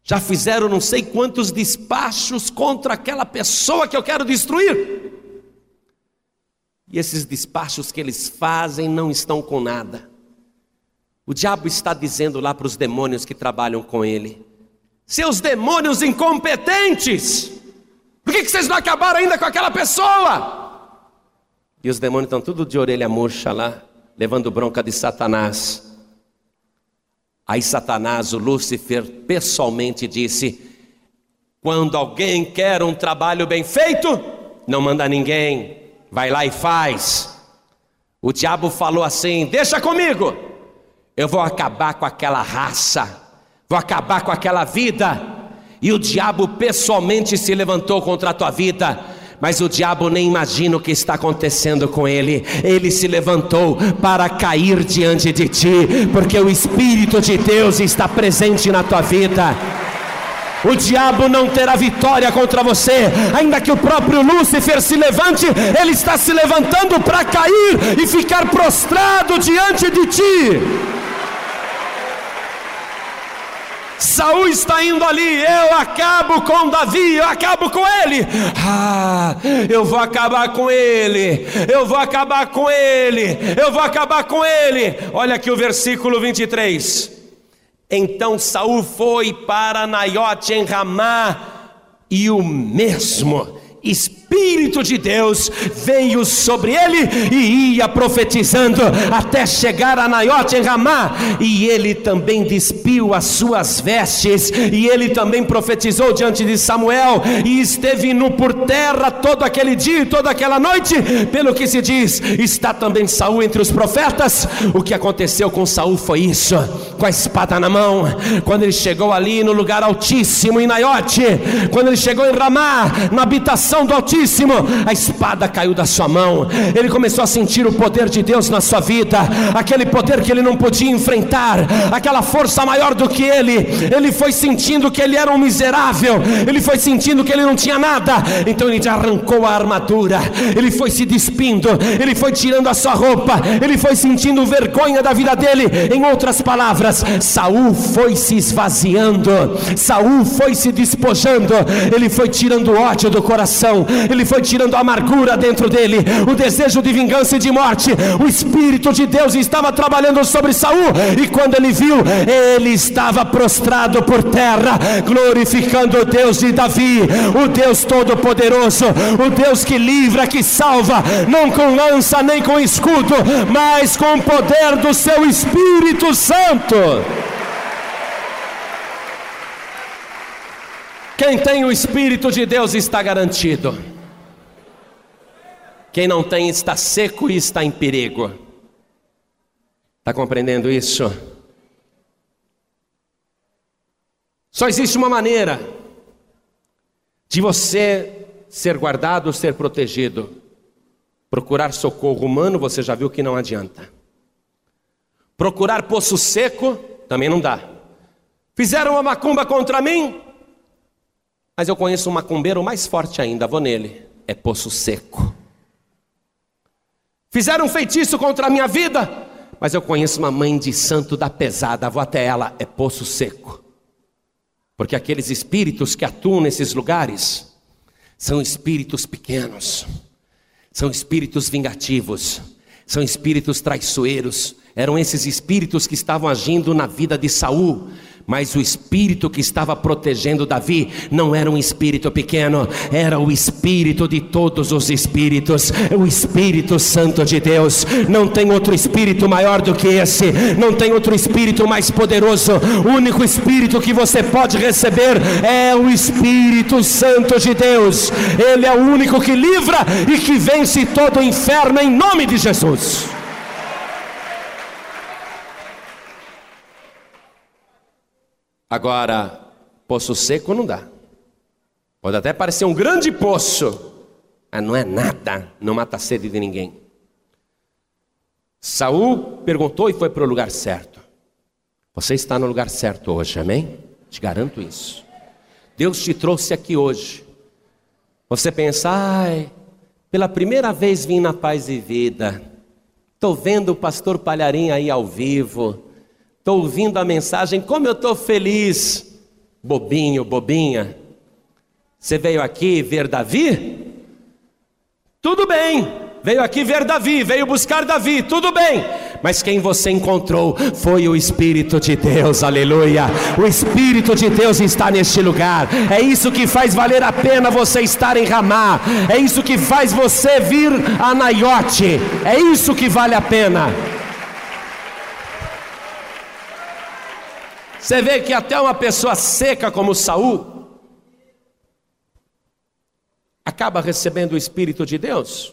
Já fizeram não sei quantos despachos contra aquela pessoa que eu quero destruir. E esses despachos que eles fazem não estão com nada. O diabo está dizendo lá para os demônios que trabalham com ele: seus demônios incompetentes, por que, que vocês não acabaram ainda com aquela pessoa? E os demônios estão tudo de orelha murcha lá, levando bronca de Satanás. Aí Satanás, o Lúcifer, pessoalmente disse: quando alguém quer um trabalho bem feito, não manda ninguém, vai lá e faz. O diabo falou assim: deixa comigo, eu vou acabar com aquela raça, vou acabar com aquela vida. E o diabo pessoalmente se levantou contra a tua vida. Mas o diabo nem imagina o que está acontecendo com ele. Ele se levantou para cair diante de ti, porque o Espírito de Deus está presente na tua vida. O diabo não terá vitória contra você, ainda que o próprio Lúcifer se levante, ele está se levantando para cair e ficar prostrado diante de ti. Saul está indo ali, eu acabo com Davi, eu acabo com ele. Ah, eu vou acabar com ele, eu vou acabar com ele, eu vou acabar com ele. Olha aqui o versículo 23. Então Saul foi para Naiote em Ramá, e o mesmo Espírito de Deus veio sobre ele e ia profetizando até chegar a Naiote em Ramá, e ele também despiu as suas vestes, e ele também profetizou diante de Samuel, e esteve nu por terra todo aquele dia e toda aquela noite, pelo que se diz, está também Saul entre os profetas. O que aconteceu com Saul foi isso, com a espada na mão, quando ele chegou ali no lugar altíssimo em Naiote, quando ele chegou em Ramá, na habitação do Altíssimo, a espada caiu da sua mão, ele começou a sentir o poder de Deus na sua vida, aquele poder que ele não podia enfrentar, aquela força maior do que ele, ele foi sentindo que ele era um miserável, ele foi sentindo que ele não tinha nada, então ele arrancou a armadura, ele foi se despindo, ele foi tirando a sua roupa, ele foi sentindo vergonha da vida dele, em outras palavras, Saul foi se esvaziando, Saul foi se despojando, ele foi tirando ódio do coração, ele foi tirando a amargura dentro dele, o desejo de vingança e de morte. O Espírito de Deus estava trabalhando sobre Saul, e quando ele viu, ele estava prostrado por terra, glorificando o Deus de Davi, o Deus Todo-Poderoso, o Deus que livra, que salva, não com lança nem com escudo, mas com o poder do seu Espírito Santo. Quem tem o Espírito de Deus está garantido. Quem não tem está seco e está em perigo. Está compreendendo isso? Só existe uma maneira de você ser guardado, ser protegido. Procurar socorro humano, você já viu que não adianta. Procurar poço seco, também não dá. Fizeram uma macumba contra mim, mas eu conheço um macumbeiro mais forte ainda, vou nele. É poço seco. Fizeram feitiço contra a minha vida, mas eu conheço uma mãe de santo da pesada, vou até ela, é poço seco. Porque aqueles espíritos que atuam nesses lugares são espíritos pequenos, são espíritos vingativos, são espíritos traiçoeiros. Eram esses espíritos que estavam agindo na vida de Saul mas o espírito que estava protegendo Davi não era um espírito pequeno, era o espírito de todos os espíritos, o Espírito Santo de Deus. Não tem outro espírito maior do que esse, não tem outro espírito mais poderoso. O único espírito que você pode receber é o Espírito Santo de Deus. Ele é o único que livra e que vence todo o inferno em nome de Jesus. Agora, poço seco não dá. Pode até parecer um grande poço, mas não é nada, não mata a sede de ninguém. Saul perguntou e foi para o lugar certo. Você está no lugar certo hoje, amém? Te garanto isso. Deus te trouxe aqui hoje. Você pensa, ai, pela primeira vez vim na paz e vida. Estou vendo o pastor Palharim aí ao vivo. Estou ouvindo a mensagem, como eu estou feliz. Bobinho, bobinha. Você veio aqui ver Davi? Tudo bem. Veio aqui ver Davi, veio buscar Davi, tudo bem. Mas quem você encontrou foi o Espírito de Deus, aleluia. O Espírito de Deus está neste lugar. É isso que faz valer a pena você estar em Ramá. É isso que faz você vir a Naiote. É isso que vale a pena. Você vê que até uma pessoa seca como Saul acaba recebendo o Espírito de Deus,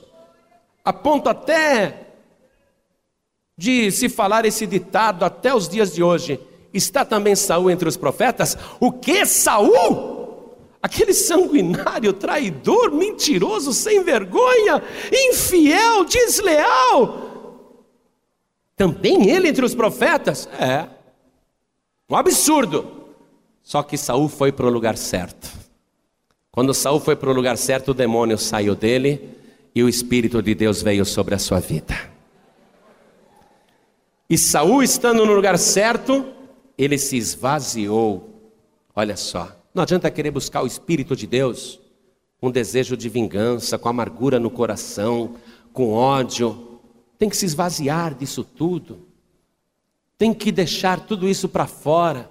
a ponto até de se falar esse ditado até os dias de hoje. Está também Saul entre os profetas? O que Saul? Aquele sanguinário, traidor, mentiroso, sem vergonha, infiel, desleal. Também ele entre os profetas? É. Um absurdo. Só que Saul foi para o lugar certo. Quando Saul foi para o lugar certo, o demônio saiu dele e o espírito de Deus veio sobre a sua vida. E Saul estando no lugar certo, ele se esvaziou. Olha só, não adianta querer buscar o espírito de Deus com desejo de vingança, com amargura no coração, com ódio. Tem que se esvaziar disso tudo. Tem que deixar tudo isso para fora.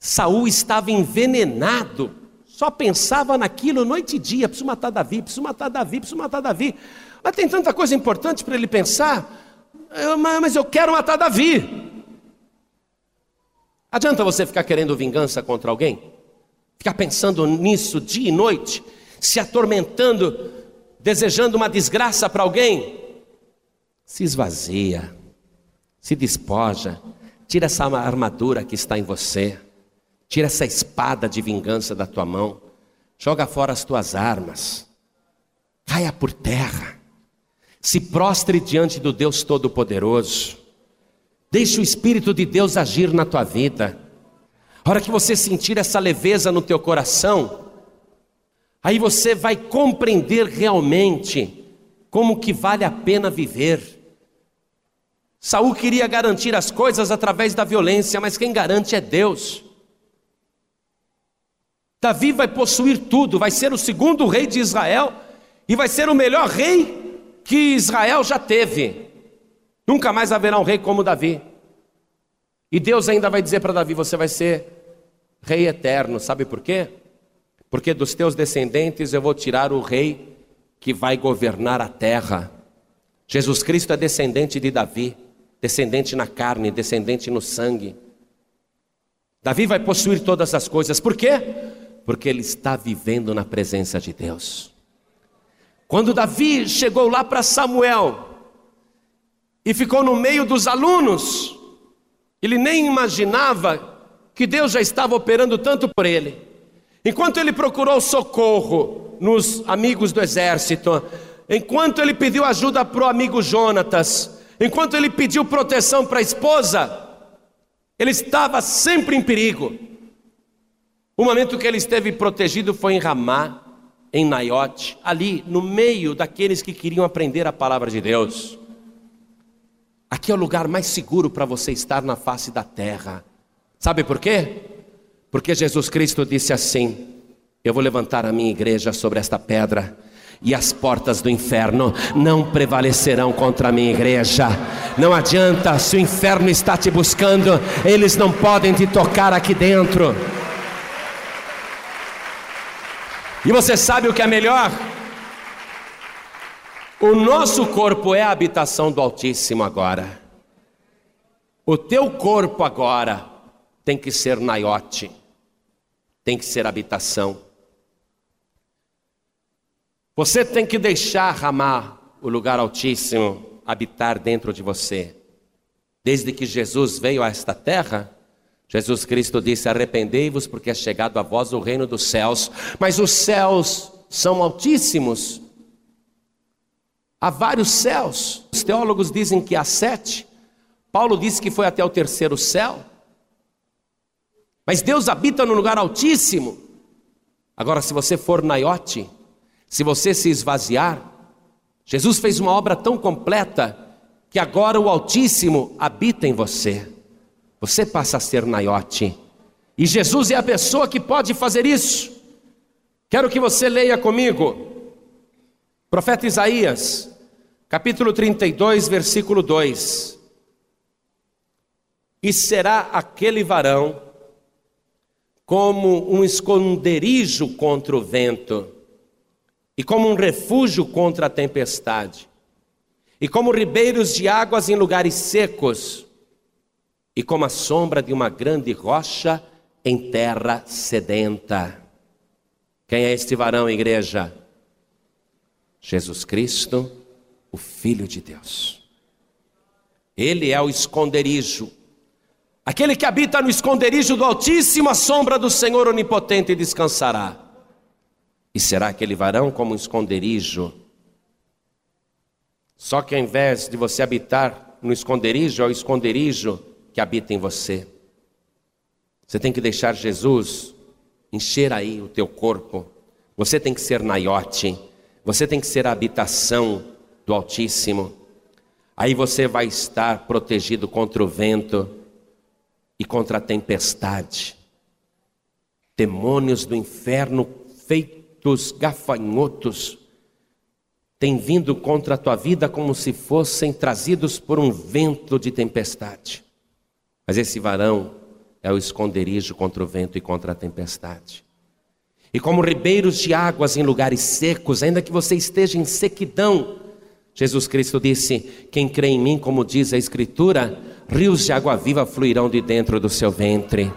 Saul estava envenenado só pensava naquilo noite e dia, preciso matar Davi, preciso matar Davi, preciso matar Davi. Mas tem tanta coisa importante para ele pensar, eu, mas eu quero matar Davi. Adianta você ficar querendo vingança contra alguém? Ficar pensando nisso dia e noite, se atormentando, desejando uma desgraça para alguém? Se esvazia, se despoja, tira essa armadura que está em você. Tira essa espada de vingança da tua mão. Joga fora as tuas armas. Caia por terra. Se prostre diante do Deus Todo-Poderoso. Deixe o Espírito de Deus agir na tua vida. A hora que você sentir essa leveza no teu coração, aí você vai compreender realmente como que vale a pena viver. Saul queria garantir as coisas através da violência, mas quem garante é Deus. Davi vai possuir tudo, vai ser o segundo rei de Israel e vai ser o melhor rei que Israel já teve. Nunca mais haverá um rei como Davi. E Deus ainda vai dizer para Davi: Você vai ser rei eterno. Sabe por quê? Porque dos teus descendentes eu vou tirar o rei que vai governar a terra. Jesus Cristo é descendente de Davi, descendente na carne, descendente no sangue. Davi vai possuir todas as coisas. Por quê? porque ele está vivendo na presença de Deus. Quando Davi chegou lá para Samuel e ficou no meio dos alunos, ele nem imaginava que Deus já estava operando tanto por ele. Enquanto ele procurou socorro nos amigos do exército, enquanto ele pediu ajuda para o amigo Jonatas, enquanto ele pediu proteção para a esposa, ele estava sempre em perigo. O momento que ele esteve protegido foi em Ramá, em Naiote, ali no meio daqueles que queriam aprender a palavra de Deus. Aqui é o lugar mais seguro para você estar na face da terra. Sabe por quê? Porque Jesus Cristo disse assim: Eu vou levantar a minha igreja sobre esta pedra e as portas do inferno não prevalecerão contra a minha igreja. Não adianta, se o inferno está te buscando, eles não podem te tocar aqui dentro. E você sabe o que é melhor? O nosso corpo é a habitação do Altíssimo agora. O teu corpo agora tem que ser naiote, tem que ser habitação. Você tem que deixar Ramar, o lugar altíssimo, habitar dentro de você. Desde que Jesus veio a esta terra, Jesus Cristo disse: Arrependei-vos, porque é chegado a vós o reino dos céus. Mas os céus são altíssimos. Há vários céus. Os teólogos dizem que há sete. Paulo disse que foi até o terceiro céu. Mas Deus habita no lugar altíssimo. Agora, se você for naiote, se você se esvaziar, Jesus fez uma obra tão completa que agora o Altíssimo habita em você. Você passa a ser naiote. E Jesus é a pessoa que pode fazer isso. Quero que você leia comigo. Profeta Isaías, capítulo 32, versículo 2. E será aquele varão como um esconderijo contra o vento, e como um refúgio contra a tempestade, e como ribeiros de águas em lugares secos e como a sombra de uma grande rocha em terra sedenta. Quem é este varão, igreja? Jesus Cristo, o Filho de Deus. Ele é o esconderijo. Aquele que habita no esconderijo do Altíssimo, a sombra do Senhor Onipotente descansará. E será aquele varão como um esconderijo? Só que ao invés de você habitar no esconderijo, é o esconderijo que habita em você. Você tem que deixar Jesus encher aí o teu corpo. Você tem que ser naiote. Você tem que ser a habitação do Altíssimo. Aí você vai estar protegido contra o vento e contra a tempestade. Demônios do inferno feitos gafanhotos têm vindo contra a tua vida como se fossem trazidos por um vento de tempestade. Mas esse varão é o esconderijo contra o vento e contra a tempestade. E como ribeiros de águas em lugares secos, ainda que você esteja em sequidão, Jesus Cristo disse: Quem crê em mim, como diz a Escritura, rios de água viva fluirão de dentro do seu ventre.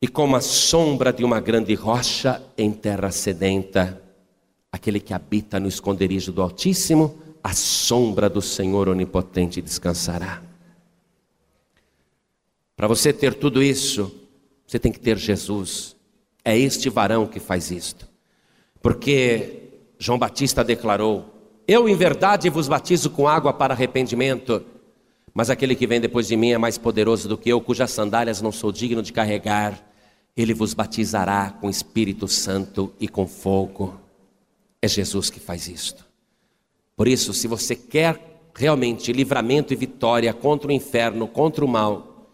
E como a sombra de uma grande rocha em terra sedenta, aquele que habita no esconderijo do Altíssimo, a sombra do Senhor onipotente descansará. Para você ter tudo isso, você tem que ter Jesus. É este varão que faz isto. Porque João Batista declarou: Eu em verdade vos batizo com água para arrependimento, mas aquele que vem depois de mim é mais poderoso do que eu, cujas sandálias não sou digno de carregar. Ele vos batizará com Espírito Santo e com fogo. É Jesus que faz isto. Por isso, se você quer realmente livramento e vitória contra o inferno, contra o mal,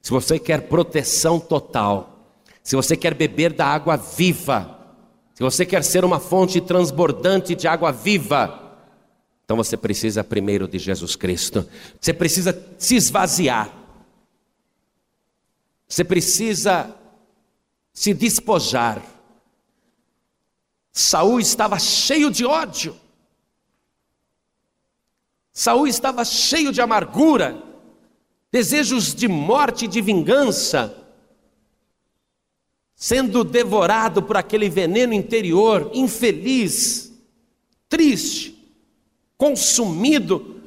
se você quer proteção total, se você quer beber da água viva, se você quer ser uma fonte transbordante de água viva, então você precisa primeiro de Jesus Cristo. Você precisa se esvaziar. Você precisa se despojar. Saul estava cheio de ódio. Saul estava cheio de amargura desejos de morte e de vingança, sendo devorado por aquele veneno interior, infeliz, triste, consumido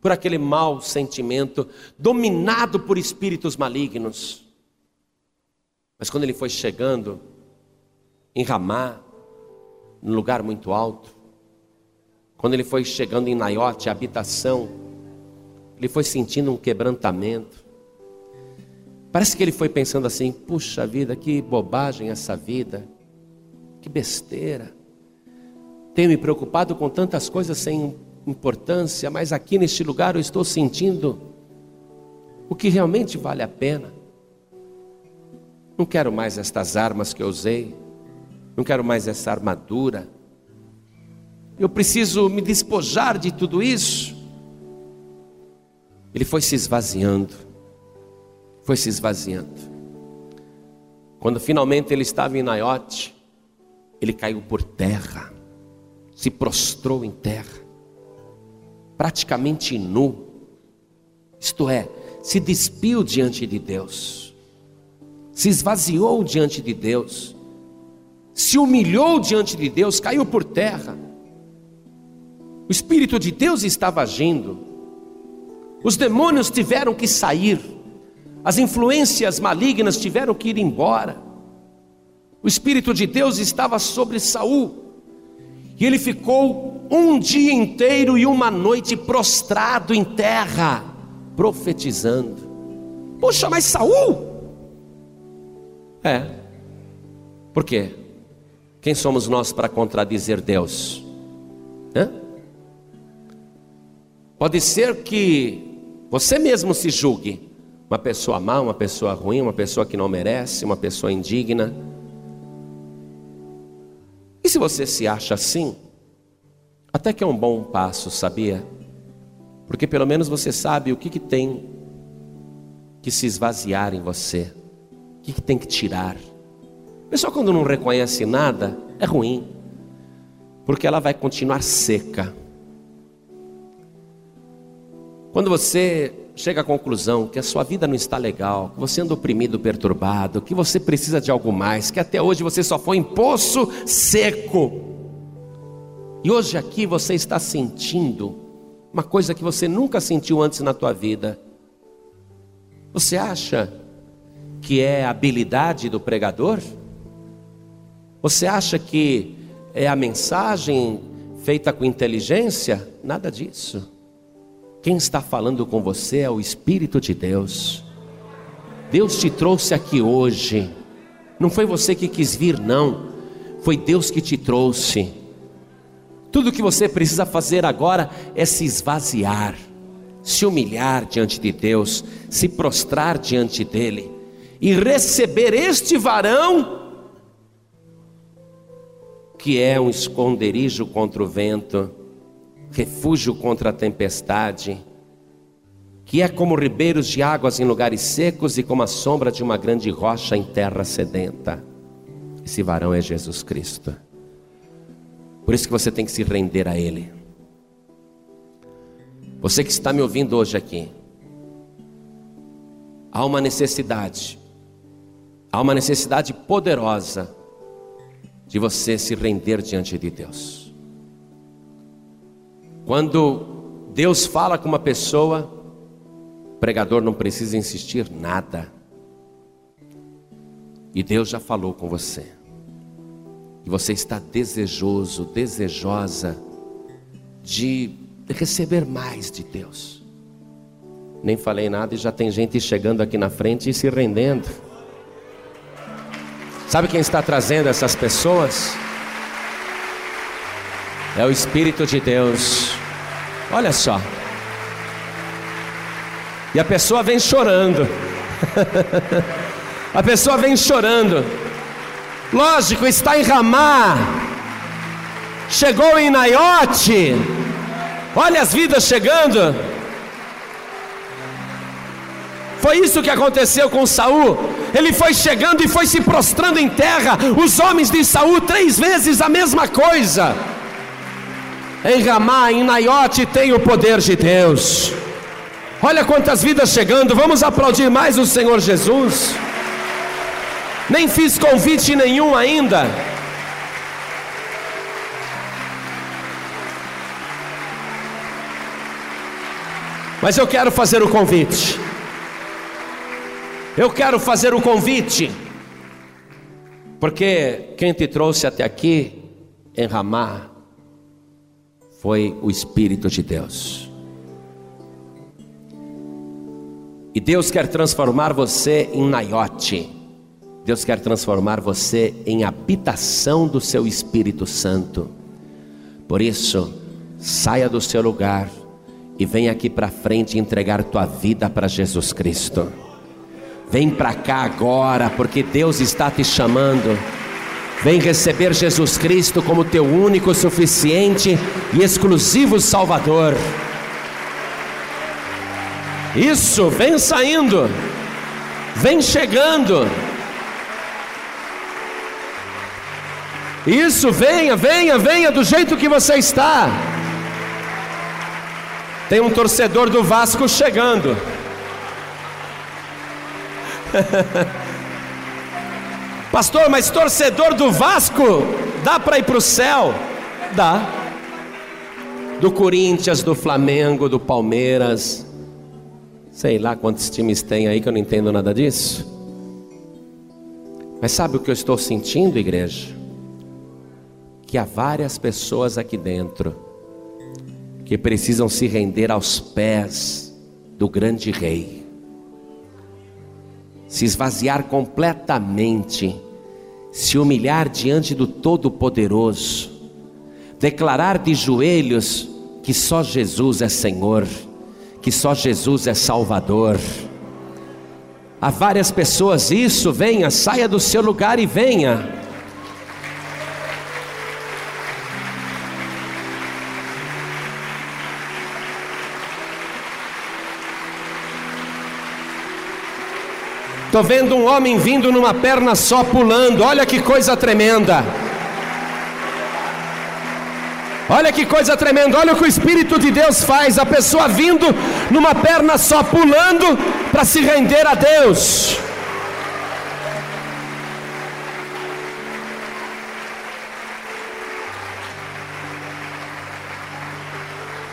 por aquele mau sentimento, dominado por espíritos malignos. Mas quando ele foi chegando em Ramá, num lugar muito alto, quando ele foi chegando em Naiote, habitação ele foi sentindo um quebrantamento. Parece que ele foi pensando assim: puxa vida, que bobagem essa vida, que besteira. Tenho me preocupado com tantas coisas sem importância, mas aqui neste lugar eu estou sentindo o que realmente vale a pena. Não quero mais estas armas que eu usei, não quero mais essa armadura. Eu preciso me despojar de tudo isso. Ele foi se esvaziando, foi se esvaziando. Quando finalmente ele estava em Naiote, ele caiu por terra, se prostrou em terra, praticamente nu, isto é, se despiu diante de Deus, se esvaziou diante de Deus, se humilhou diante de Deus, caiu por terra. O Espírito de Deus estava agindo, os demônios tiveram que sair, as influências malignas tiveram que ir embora. O Espírito de Deus estava sobre Saul, e ele ficou um dia inteiro e uma noite prostrado em terra, profetizando. Poxa, mas Saul? É. Por quê? Quem somos nós para contradizer Deus? Hã? Pode ser que você mesmo se julgue uma pessoa má, uma pessoa ruim, uma pessoa que não merece, uma pessoa indigna. E se você se acha assim, até que é um bom passo, sabia? Porque pelo menos você sabe o que, que tem que se esvaziar em você, que, que tem que tirar. A pessoa, quando não reconhece nada, é ruim, porque ela vai continuar seca quando você chega à conclusão que a sua vida não está legal, que você anda oprimido, perturbado, que você precisa de algo mais, que até hoje você só foi em poço seco, e hoje aqui você está sentindo uma coisa que você nunca sentiu antes na tua vida. Você acha que é a habilidade do pregador? Você acha que é a mensagem feita com inteligência? Nada disso. Quem está falando com você é o Espírito de Deus. Deus te trouxe aqui hoje. Não foi você que quis vir, não. Foi Deus que te trouxe. Tudo que você precisa fazer agora é se esvaziar, se humilhar diante de Deus, se prostrar diante dEle e receber este varão, que é um esconderijo contra o vento, refúgio contra a tempestade, que é como ribeiros de águas em lugares secos e como a sombra de uma grande rocha em terra sedenta. Esse varão é Jesus Cristo. Por isso que você tem que se render a Ele. Você que está me ouvindo hoje aqui, há uma necessidade, há uma necessidade poderosa de você se render diante de Deus. Quando Deus fala com uma pessoa, o pregador não precisa insistir nada. E Deus já falou com você. E você está desejoso, desejosa de receber mais de Deus. Nem falei nada e já tem gente chegando aqui na frente e se rendendo. Sabe quem está trazendo essas pessoas? É o Espírito de Deus. Olha só. E a pessoa vem chorando. a pessoa vem chorando. Lógico, está em Ramá. Chegou em Naiote. Olha as vidas chegando. Foi isso que aconteceu com Saul. Ele foi chegando e foi se prostrando em terra. Os homens de Saul três vezes a mesma coisa. Em Ramá, em Naiote tem o poder de Deus. Olha quantas vidas chegando. Vamos aplaudir mais o Senhor Jesus. Nem fiz convite nenhum ainda. Mas eu quero fazer o convite. Eu quero fazer o convite, porque quem te trouxe até aqui em Ramá foi o Espírito de Deus. E Deus quer transformar você em Naiote. Deus quer transformar você em habitação do seu Espírito Santo. Por isso, saia do seu lugar e venha aqui para frente entregar tua vida para Jesus Cristo. Vem para cá agora, porque Deus está te chamando. Vem receber Jesus Cristo como teu único, suficiente e exclusivo Salvador. Isso, vem saindo, vem chegando. Isso, venha, venha, venha do jeito que você está. Tem um torcedor do Vasco chegando. Pastor, mas torcedor do Vasco dá para ir para o céu? Dá. Do Corinthians, do Flamengo, do Palmeiras. Sei lá quantos times tem aí que eu não entendo nada disso. Mas sabe o que eu estou sentindo, igreja? Que há várias pessoas aqui dentro que precisam se render aos pés do grande rei se esvaziar completamente, se humilhar diante do Todo-Poderoso, declarar de joelhos que só Jesus é Senhor, que só Jesus é Salvador. Há várias pessoas, isso, venha, saia do seu lugar e venha. Estou vendo um homem vindo numa perna só pulando. Olha que coisa tremenda. Olha que coisa tremenda. Olha o que o Espírito de Deus faz. A pessoa vindo numa perna só pulando para se render a Deus.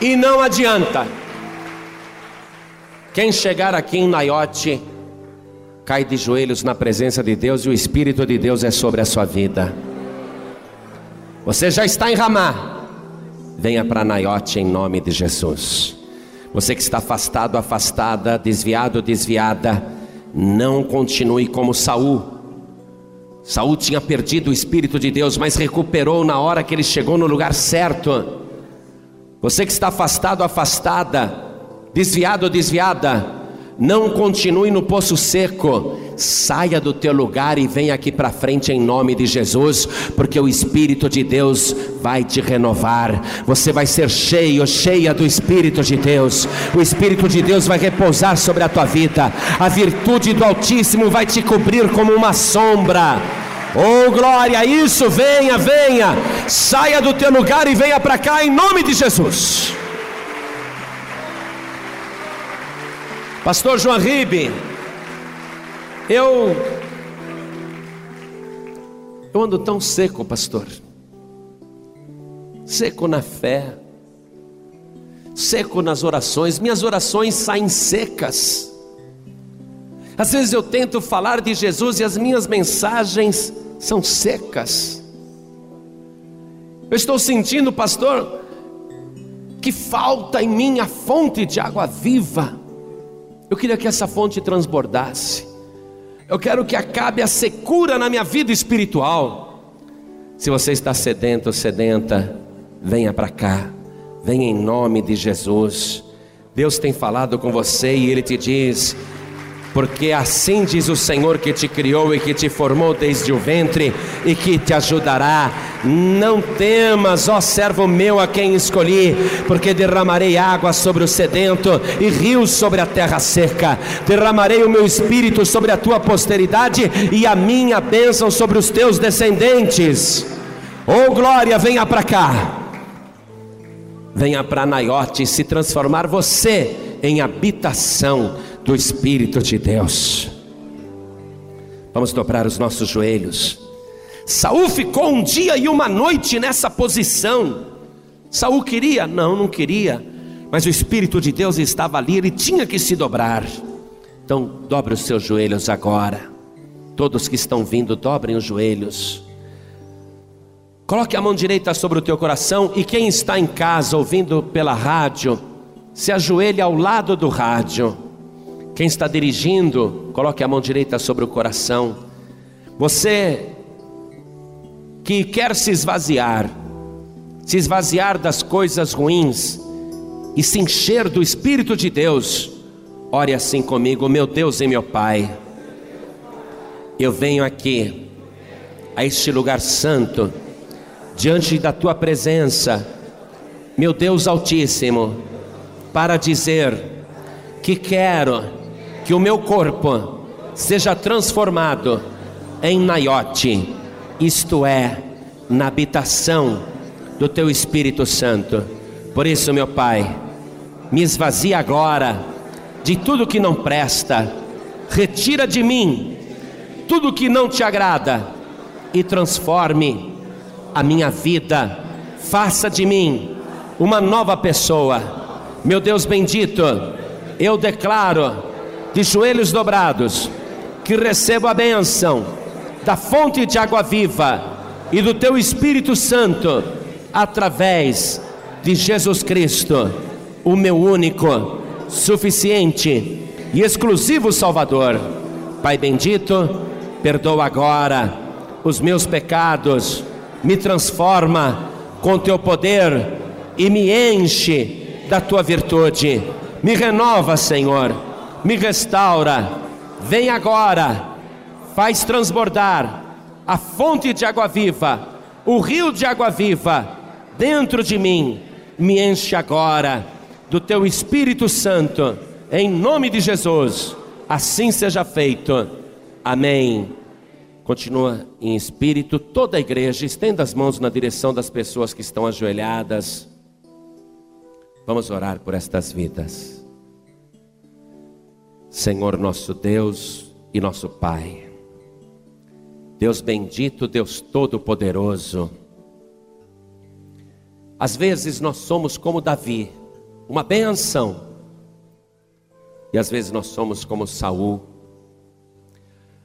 E não adianta. Quem chegar aqui em Naiote, cai de joelhos na presença de Deus e o Espírito de Deus é sobre a sua vida. Você já está em Ramá, venha para Naiote em nome de Jesus. Você que está afastado, afastada, desviado, desviada, não continue como Saul. Saul tinha perdido o espírito de Deus, mas recuperou na hora que ele chegou no lugar certo. Você que está afastado, afastada, desviado, desviada, não continue no poço seco, saia do teu lugar e venha aqui para frente em nome de Jesus, porque o Espírito de Deus vai te renovar. Você vai ser cheio, cheia do Espírito de Deus. O Espírito de Deus vai repousar sobre a tua vida. A virtude do Altíssimo vai te cobrir como uma sombra. Oh glória, isso, venha, venha, saia do teu lugar e venha para cá em nome de Jesus. Pastor João Ribe, eu eu ando tão seco, pastor. Seco na fé. Seco nas orações. Minhas orações saem secas. Às vezes eu tento falar de Jesus e as minhas mensagens são secas. Eu estou sentindo, pastor, que falta em mim a fonte de água viva. Eu queria que essa fonte transbordasse. Eu quero que acabe a secura na minha vida espiritual. Se você está sedento, sedenta, venha para cá. Venha em nome de Jesus. Deus tem falado com você e Ele te diz: porque assim diz o Senhor que te criou e que te formou desde o ventre e que te ajudará. Não temas, ó servo meu a quem escolhi, porque derramarei água sobre o sedento e rios sobre a terra seca. Derramarei o meu espírito sobre a tua posteridade e a minha bênção sobre os teus descendentes. Oh glória, venha para cá. Venha para Naiote se transformar você em habitação do Espírito de Deus. Vamos dobrar os nossos joelhos. Saul ficou um dia e uma noite nessa posição. Saul queria? Não, não queria. Mas o Espírito de Deus estava ali, ele tinha que se dobrar. Então, dobre os seus joelhos agora. Todos que estão vindo, dobrem os joelhos. Coloque a mão direita sobre o teu coração e quem está em casa ouvindo pela rádio, se ajoelhe ao lado do rádio. Quem está dirigindo, coloque a mão direita sobre o coração. Você que quer se esvaziar, se esvaziar das coisas ruins e se encher do Espírito de Deus, ore assim comigo, meu Deus e meu Pai. Eu venho aqui, a este lugar santo, diante da tua presença, meu Deus Altíssimo, para dizer que quero que o meu corpo seja transformado em Naiote, isto é, na habitação do Teu Espírito Santo. Por isso, meu Pai, me esvazia agora de tudo que não presta, retira de mim tudo que não te agrada e transforme a minha vida, faça de mim uma nova pessoa. Meu Deus bendito, eu declaro de joelhos dobrados, que recebo a benção da fonte de água viva e do teu Espírito Santo, através de Jesus Cristo, o meu único, suficiente e exclusivo Salvador. Pai bendito, perdoa agora os meus pecados, me transforma com teu poder e me enche da tua virtude. Me renova, Senhor me restaura. Vem agora, faz transbordar a fonte de água viva, o rio de água viva dentro de mim. Me enche agora do teu Espírito Santo, em nome de Jesus. Assim seja feito. Amém. Continua em espírito toda a igreja, estenda as mãos na direção das pessoas que estão ajoelhadas. Vamos orar por estas vidas. Senhor nosso Deus e nosso Pai. Deus bendito, Deus todo-poderoso. Às vezes nós somos como Davi, uma benção. E às vezes nós somos como Saul.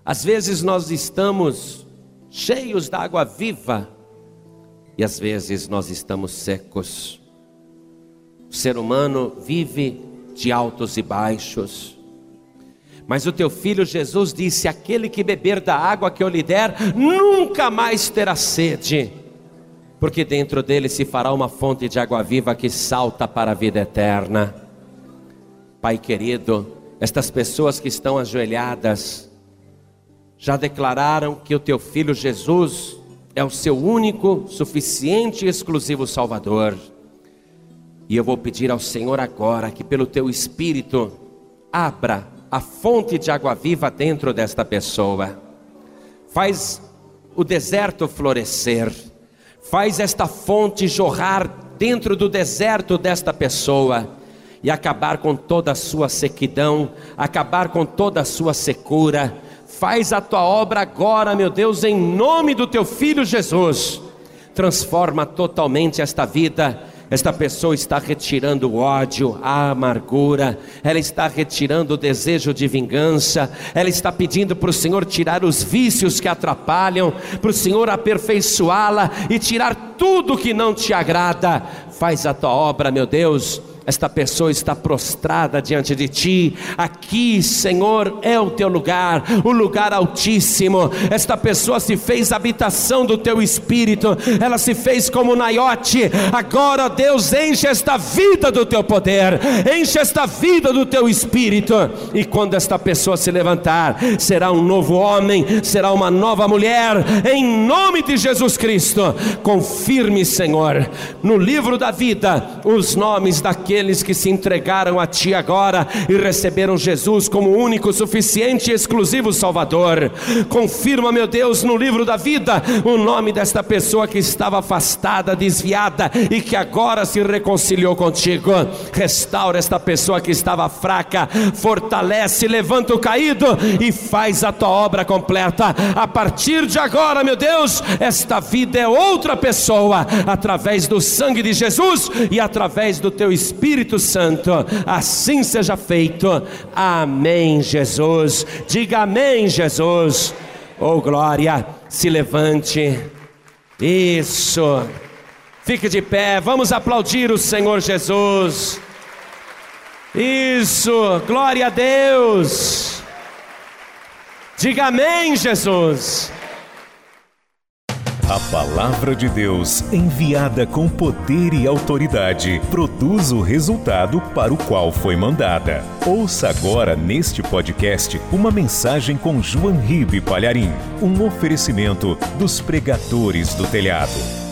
Às vezes nós estamos cheios da água viva e às vezes nós estamos secos. O ser humano vive de altos e baixos. Mas o teu filho Jesus disse: Aquele que beber da água que eu lhe der, nunca mais terá sede, porque dentro dele se fará uma fonte de água viva que salta para a vida eterna. Pai querido, estas pessoas que estão ajoelhadas, já declararam que o teu filho Jesus é o seu único, suficiente e exclusivo Salvador. E eu vou pedir ao Senhor agora que, pelo teu Espírito, abra a fonte de água viva dentro desta pessoa. Faz o deserto florescer. Faz esta fonte jorrar dentro do deserto desta pessoa e acabar com toda a sua sequidão, acabar com toda a sua secura. Faz a tua obra agora, meu Deus, em nome do teu filho Jesus. Transforma totalmente esta vida esta pessoa está retirando o ódio, a amargura, ela está retirando o desejo de vingança, ela está pedindo para o Senhor tirar os vícios que atrapalham, para o Senhor aperfeiçoá-la e tirar tudo que não te agrada. Faz a tua obra, meu Deus esta pessoa está prostrada diante de ti. Aqui, Senhor, é o teu lugar, o lugar altíssimo. Esta pessoa se fez habitação do teu espírito, ela se fez como Naiote. Agora, Deus, enche esta vida do teu poder, enche esta vida do teu espírito. E quando esta pessoa se levantar, será um novo homem, será uma nova mulher, em nome de Jesus Cristo. Confirme, Senhor, no livro da vida, os nomes daqueles aqueles que se entregaram a Ti agora e receberam Jesus como único, suficiente e exclusivo Salvador. Confirma, meu Deus, no livro da vida o nome desta pessoa que estava afastada, desviada e que agora se reconciliou contigo. Restaura esta pessoa que estava fraca, fortalece, levanta o caído e faz a tua obra completa. A partir de agora, meu Deus, esta vida é outra pessoa através do sangue de Jesus e através do teu Espírito Espírito Santo, assim seja feito. Amém, Jesus. Diga amém, Jesus. Oh, glória, se levante. Isso. Fique de pé, vamos aplaudir o Senhor Jesus. Isso, glória a Deus. Diga amém, Jesus. A palavra de Deus, enviada com poder e autoridade, produz o resultado para o qual foi mandada. Ouça agora neste podcast uma mensagem com João Ribe Palharim, um oferecimento dos pregadores do telhado.